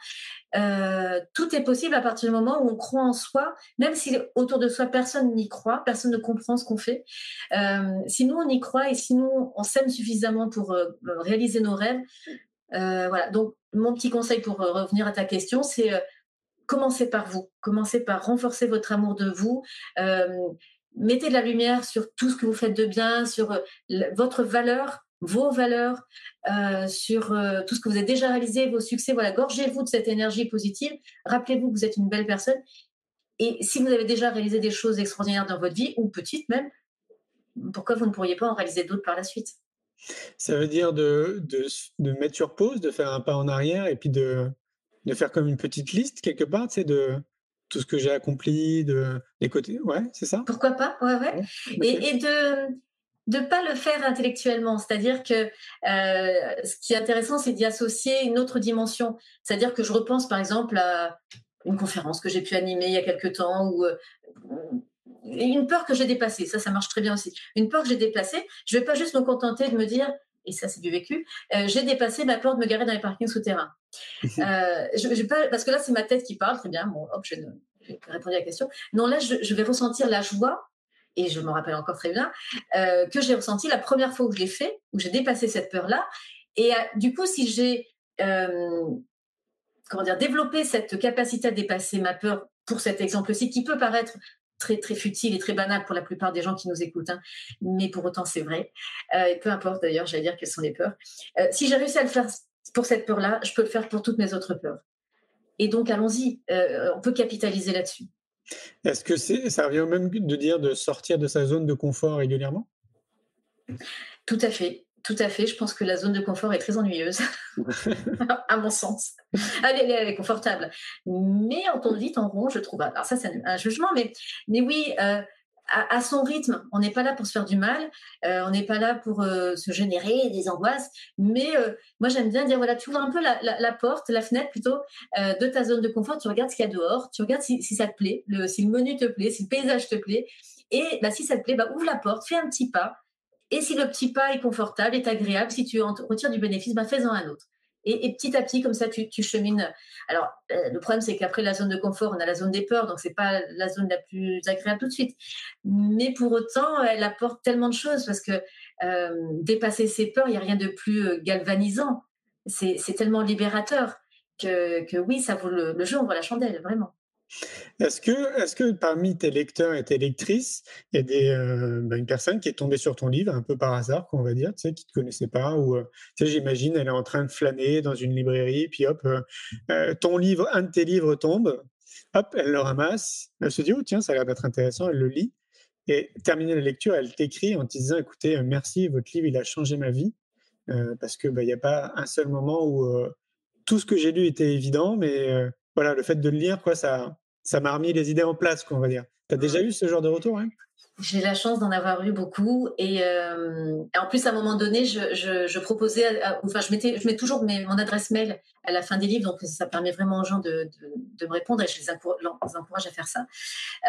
Euh, tout est possible à partir du moment où on croit en soi, même si autour de soi personne n'y croit, personne ne comprend ce qu'on fait. Euh, si nous on y croit et si nous on s'aime suffisamment pour euh, réaliser nos rêves, voilà. Donc mon petit conseil pour revenir à ta question, c'est commencez par vous, commencez par renforcer votre amour de vous. Euh, mettez de la lumière sur tout ce que vous faites de bien, sur euh, votre valeur, vos valeurs, euh, sur tout ce que vous avez déjà réalisé, vos succès. Voilà, gorgez-vous de cette énergie positive. Rappelez-vous que vous êtes une belle personne. Et si vous avez déjà réalisé des choses extraordinaires dans votre vie, ou petites même, pourquoi vous ne pourriez pas en réaliser d'autres par la suite? Ça veut dire de mettre sur pause, de faire un pas en arrière et puis de, de faire comme une petite liste quelque part, sais, de tout ce que j'ai accompli, de les côtés. Ouais, c'est ça? Pourquoi pas Ouais, ouais. Et, et, de de pas le faire intellectuellement, c'est-à-dire que euh, ce qui est intéressant, c'est d'y associer une autre dimension. C'est-à-dire que je repense par exemple à une conférence que j'ai pu animer il y a quelque temps ou euh, une peur que j'ai dépassée. Ça, ça marche très bien aussi. Une peur que j'ai déplacée. Je vais pas juste me contenter de me dire et ça c'est du vécu, euh, j'ai dépassé ma peur de me garer dans les parkings souterrains. [LAUGHS] euh, je, parce que là c'est ma tête qui parle, très bien, bon, hop, j'ai répondu à la question. Non, là je, je vais ressentir la joie, et je me rappelle encore très bien, euh, que j'ai ressenti la première fois où je l'ai fait, où j'ai dépassé cette peur-là. Et du coup, si j'ai comment dire, développé cette capacité à dépasser ma peur pour cet exemple-ci, qui peut paraître très très futile et très banal pour la plupart des gens qui nous écoutent, hein. mais pour autant c'est vrai. Euh, peu importe d'ailleurs, j'allais dire quelles sont les peurs. Euh, si j'ai réussi à le faire pour cette peur-là, je peux le faire pour toutes mes autres peurs. Et donc allons-y, euh, on peut capitaliser là-dessus. Est-ce que c'est, ça revient au même but de dire de sortir de sa zone de confort régulièrement? Tout à fait. Tout à fait. Je pense que la zone de confort est très ennuyeuse, [LAUGHS] [LAUGHS] à mon sens. Elle, elle, est confortable. Mais on tourne vite en rond, je trouve. Alors ça, c'est un, jugement, mais, mais oui, euh, à, à, son rythme. On n'est pas là pour se faire du mal. Euh, on n'est pas là pour euh, se générer des angoisses. Mais moi, j'aime bien dire, voilà, tu ouvres un peu la, la, la porte, la fenêtre plutôt, de ta zone de confort. Tu regardes ce qu'il y a dehors. Tu regardes si, si ça te plaît, le, si le menu te plaît, si le paysage te plaît. Et bah, si ça te plaît, bah, ouvre la porte, fais un petit pas et si le petit pas est confortable, est agréable, si tu en retires du bénéfice, bah fais-en un autre. Et, et, petit à petit, comme ça, tu, chemines. Alors, euh, le problème, c'est qu'après la zone de confort, on a la zone des peurs, donc c'est pas la zone la plus agréable tout de suite. Mais pour autant, elle apporte tellement de choses parce que euh, dépasser ses peurs, il n'y a rien de plus euh, galvanisant. C'est tellement libérateur que, que, oui, ça vaut le, le jeu, on voit la chandelle, vraiment. Est-ce que, est que parmi tes lecteurs et tes lectrices, il y a euh, bah, une personne qui est tombée sur ton livre un peu par hasard, qu'on va dire, tu sais, qui ne te connaissait pas, ou euh, tu sais, j'imagine, elle est en train de flâner dans une librairie, puis hop, euh, ton livre, un de tes livres tombe, hop, elle le ramasse, elle se dit, oh tiens, ça a l'air d'être intéressant, elle le lit, et terminée la lecture, elle t'écrit en te disant, écoutez, merci, votre livre, il a changé ma vie, parce que bah, il n'y a pas un seul moment où tout ce que j'ai lu était évident, mais voilà, le fait de le lire, quoi, ça, ça m'a remis les idées en place, quoi, on va dire. Tu as déjà eu ce genre de retour hein? J'ai la chance d'en avoir eu beaucoup et, euh, et, en plus à un moment donné, je, je, je proposais, à, enfin je mettais, je mets toujours mes, mon adresse mail à la fin des livres, donc ça permet vraiment aux gens de, de, de me répondre et je les encourage, les encourage à faire ça.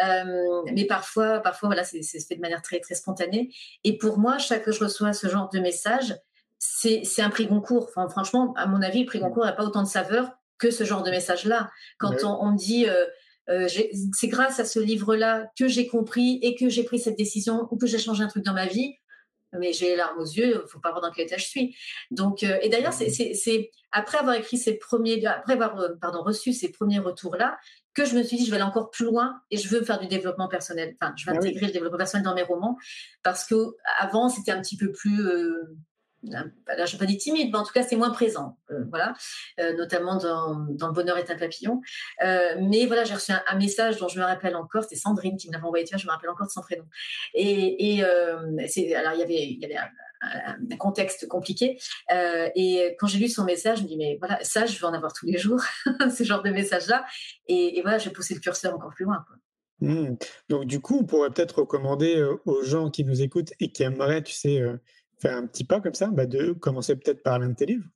Euh, mais parfois, parfois voilà, c'est fait de manière très très spontanée. Et pour moi, chaque fois que je reçois ce genre de message, c'est un prix Goncourt. Enfin, franchement, à mon avis, le prix Goncourt n'a pas autant de saveur que ce genre de message-là. Quand on, dit euh, euh, c'est grâce à ce livre-là que j'ai compris et que j'ai pris cette décision ou que j'ai changé un truc dans ma vie, mais j'ai les larmes aux yeux, faut pas voir dans quel état je suis. Donc, euh, et d'ailleurs, c'est après avoir écrit ces premiers, après avoir pardon reçu ces premiers retours-là, que je me suis dit je vais aller encore plus loin et je veux faire du développement personnel. Enfin, je vais ah intégrer oui. le développement personnel dans mes romans parce que avant c'était un petit peu plus euh, là, je ne pas dire timide, mais en tout cas, c'est moins présent, euh, voilà, euh, notamment dans, Le bonheur est un papillon. Euh, mais voilà, j'ai reçu un, message dont je me rappelle encore, c'était Sandrine qui me l'avait envoyé, je me rappelle encore de son prénom. Et, c'est, alors, il y avait, un, contexte compliqué. et quand j'ai lu son message, je me dis, mais voilà, ça, je veux en avoir tous les jours, [LAUGHS] ce genre de message-là. Et, voilà, j'ai poussé le curseur encore plus loin. Mmh. Donc, du coup, on pourrait peut-être recommander aux gens qui nous écoutent et qui aimeraient, tu sais, faire un petit pas comme ça, bah de commencer peut-être par l'un de tes livres.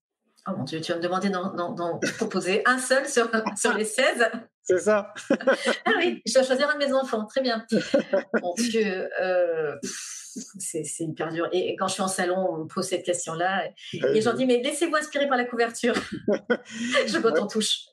Oh mon Dieu, tu vas me demander d'en proposer un seul sur, [LAUGHS] sur les 16 C'est ça. ah oui, je dois choisir un de mes enfants, très bien. mon Dieu, euh, c'est hyper dur. Et quand je suis en salon, on me pose cette question-là. Et, et j'en dis, mais laissez-vous inspirer par la couverture. [LAUGHS] je quand ouais. on touche.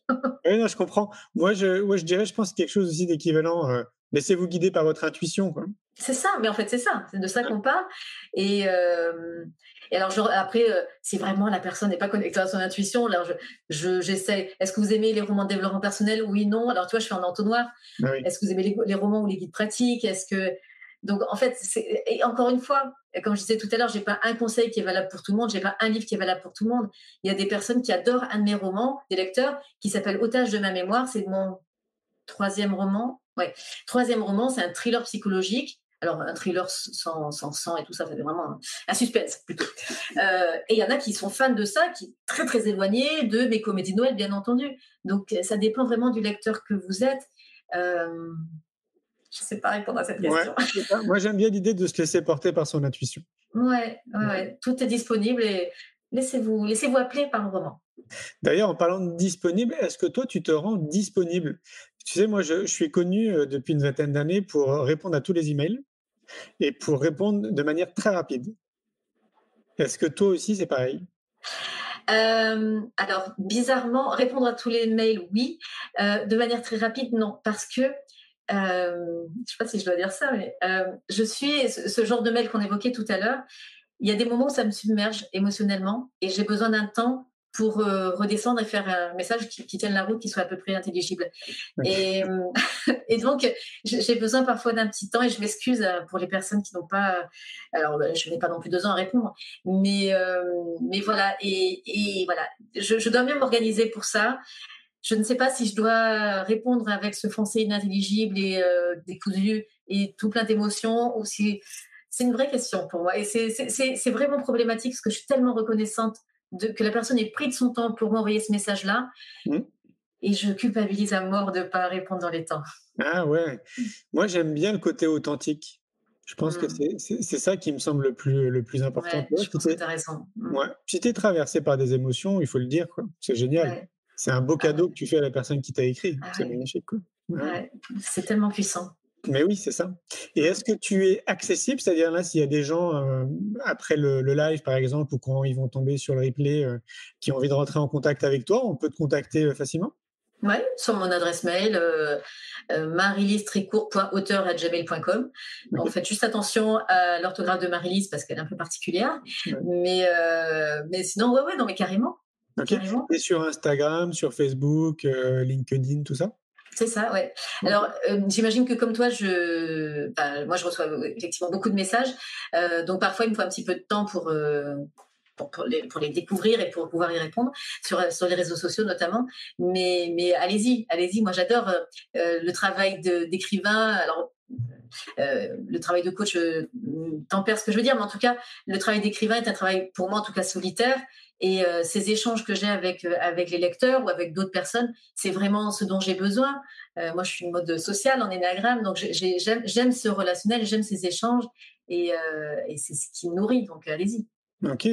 oui, non, je comprends. Moi, je, moi, je dirais, je pense quelque chose aussi d'équivalent. Euh, laissez-vous guider par votre intuition. Quoi. C'est ça, mais en fait, c'est ça. C'est de ça qu'on parle. Et, euh, et alors, je, après, euh, si vraiment la personne n'est pas connectée à son intuition, alors je, j'essaie. Je, Est-ce que vous aimez les romans de développement personnel? Oui, non. Alors, tu vois, je fais en entonnoir. Ah oui. Est-ce que vous aimez les, les, romans ou les guides pratiques? Est-ce que donc en fait, et encore une fois, comme je disais tout à l'heure, j'ai pas un conseil qui est valable pour tout le monde, j'ai pas un livre qui est valable pour tout le monde. Il y a des personnes qui adorent un de mes romans, des lecteurs, qui s'appelle Otage de ma mémoire. C'est mon troisième roman. Ouais, troisième roman, c'est un thriller psychologique Alors, un thriller sans, sans sang et tout ça, c'est vraiment un, suspense plutôt. Euh, et il y en a qui sont fans de ça, qui sont très très éloignés de mes comédies de Noël, bien entendu. Donc, ça dépend vraiment du lecteur que vous êtes. Euh, je ne sais pas répondre à cette question. Moi, j'aime bien l'idée de se laisser porter par son intuition. Ouais, ouais, tout est disponible et laissez-vous laissez -vous appeler par le roman. D'ailleurs, en parlant de disponible, est-ce que toi, tu te rends disponible? Tu sais, moi, je, suis connu euh, depuis une vingtaine d'années pour répondre à tous les emails et pour répondre de manière très rapide. Est-ce que toi aussi, c'est pareil? Euh, alors, bizarrement, répondre à tous les mails, oui. Euh, de manière très rapide, non. Parce que, je ne sais pas si je dois dire ça, mais je suis ce, genre de mail qu'on évoquait tout à l'heure. Il y a des moments où ça me submerge émotionnellement et j'ai besoin d'un temps pour euh, redescendre et faire un message qui, tienne la route, qui soit à peu près intelligible. Et, euh, [LAUGHS] et, donc, j'ai besoin parfois d'un petit temps et je m'excuse euh, pour les personnes qui n'ont pas. Alors, je n'ai pas non plus deux ans à répondre, mais, mais voilà. Et, et voilà, je, je, dois mieux m'organiser pour ça. Je ne sais pas si je dois répondre avec ce français inintelligible et décousu et tout plein d'émotions ou si. C'est une vraie question pour moi et c'est vraiment problématique parce que je suis tellement reconnaissante que la personne ait pris de son temps pour m'envoyer ce message-là. Mmh. Et je culpabilise à mort de ne pas répondre dans les temps. Ah ouais. Moi, j'aime bien le côté authentique. Je pense que mmh. c'est ça qui me semble le plus, le plus important. je pense que tu as raison. Mmh. Ouais. Si tu es traversé par des émotions, il faut le dire. C'est génial. C'est un beau ah cadeau que tu fais à la personne qui t'a écrit. Ah c'est magnifique. C'est tellement puissant. Mais oui, c'est ça. Et est-ce que tu es accessible? C'est-à-dire là, s'il y a des gens, euh, après le, live par exemple, ou quand ils vont tomber sur le replay, euh, qui ont envie de rentrer en contact avec toi, on peut te contacter euh, facilement? Oui, sur mon adresse mail, marilystrécourt.auteur.gmail.com. On fait juste attention à l'orthographe de Marilys parce qu'elle est un peu particulière. Mais, mais sinon, oui, ouais, non, mais carrément. carrément. Et sur Instagram, sur Facebook, LinkedIn, tout ça? C'est ça, ouais. Alors, euh, j'imagine que comme toi, je, moi, je reçois effectivement beaucoup de messages. Euh, donc, parfois, il me faut un petit peu de temps pour, euh, pour, les, pour, les, découvrir et pour pouvoir y répondre sur, sur les réseaux sociaux notamment. Mais, mais allez-y, allez-y. Moi, j'adore le travail d'écrivain. Alors, le travail de coach tempère ce que je veux dire, mais en tout cas, le travail d'écrivain est un travail pour moi en tout cas solitaire et euh, ces échanges que j'ai avec, euh, avec les lecteurs ou avec d'autres personnes, c'est vraiment ce dont j'ai besoin. Euh, moi, je suis une mode sociale en énagramme, donc j'aime ce relationnel, j'aime ces échanges et, et c'est ce qui me nourrit. Donc, allez-y. Ok.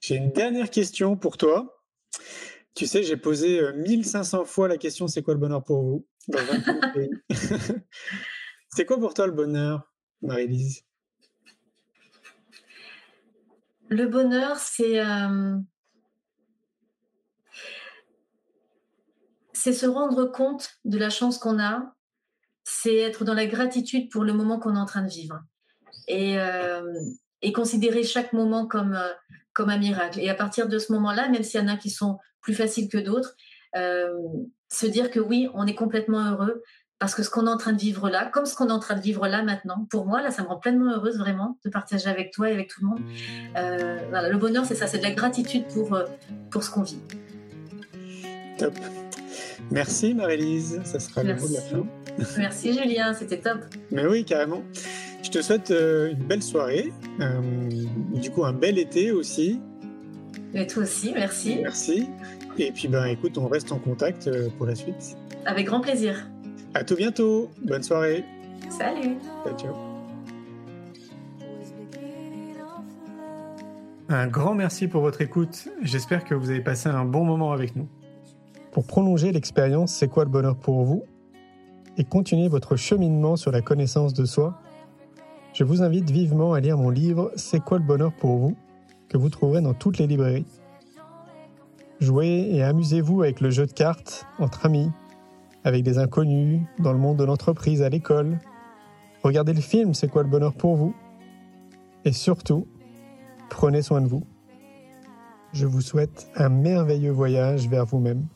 J'ai une dernière question pour toi. Tu sais, j'ai posé 1500 fois la question c'est quoi le bonheur pour vous? [LAUGHS] [LAUGHS] C'est quoi pour toi le bonheur, Marie-Lise? Le bonheur, c'est euh, c'est se rendre compte de la chance qu'on a, c'est être dans la gratitude pour le moment qu'on est en train de vivre et, euh, considérer chaque moment comme, euh, comme un miracle. Et à partir de ce moment-là, même s'il y en a qui sont plus faciles que d'autres, se dire que oui, on est complètement heureux, parce que ce qu'on est en train de vivre là, comme ce qu'on est en train de vivre là maintenant, pour moi, là, ça me rend pleinement heureuse vraiment de partager avec toi et avec tout le monde. Euh, voilà, le bonheur, c'est ça, c'est de la gratitude pour, euh, pour ce qu'on vit. Top. Merci Marie-Lise, ça sera le mot de la fin. Merci Julien, c'était top. Mais oui, carrément. Je te souhaite euh, une belle soirée, du coup un bel été aussi. Et toi aussi, merci. Merci. Et puis ben écoute, on reste en contact pour la suite. Avec grand plaisir. À tout bientôt. Bonne soirée. Salut. Ciao, Un grand merci pour votre écoute. J'espère que vous avez passé un bon moment avec nous. Pour prolonger l'expérience C'est quoi le bonheur pour vous? Et continuer votre cheminement sur la connaissance de soi, je vous invite vivement à lire mon livre C'est quoi le bonheur pour vous? que vous trouverez dans toutes les librairies. Jouez et amusez-vous avec le jeu de cartes entre amis avec des inconnus, dans le monde de l'entreprise, à l'école. Regardez le film C'est quoi le bonheur pour vous? Et surtout, prenez soin de vous. Je vous souhaite un merveilleux voyage vers vous-même.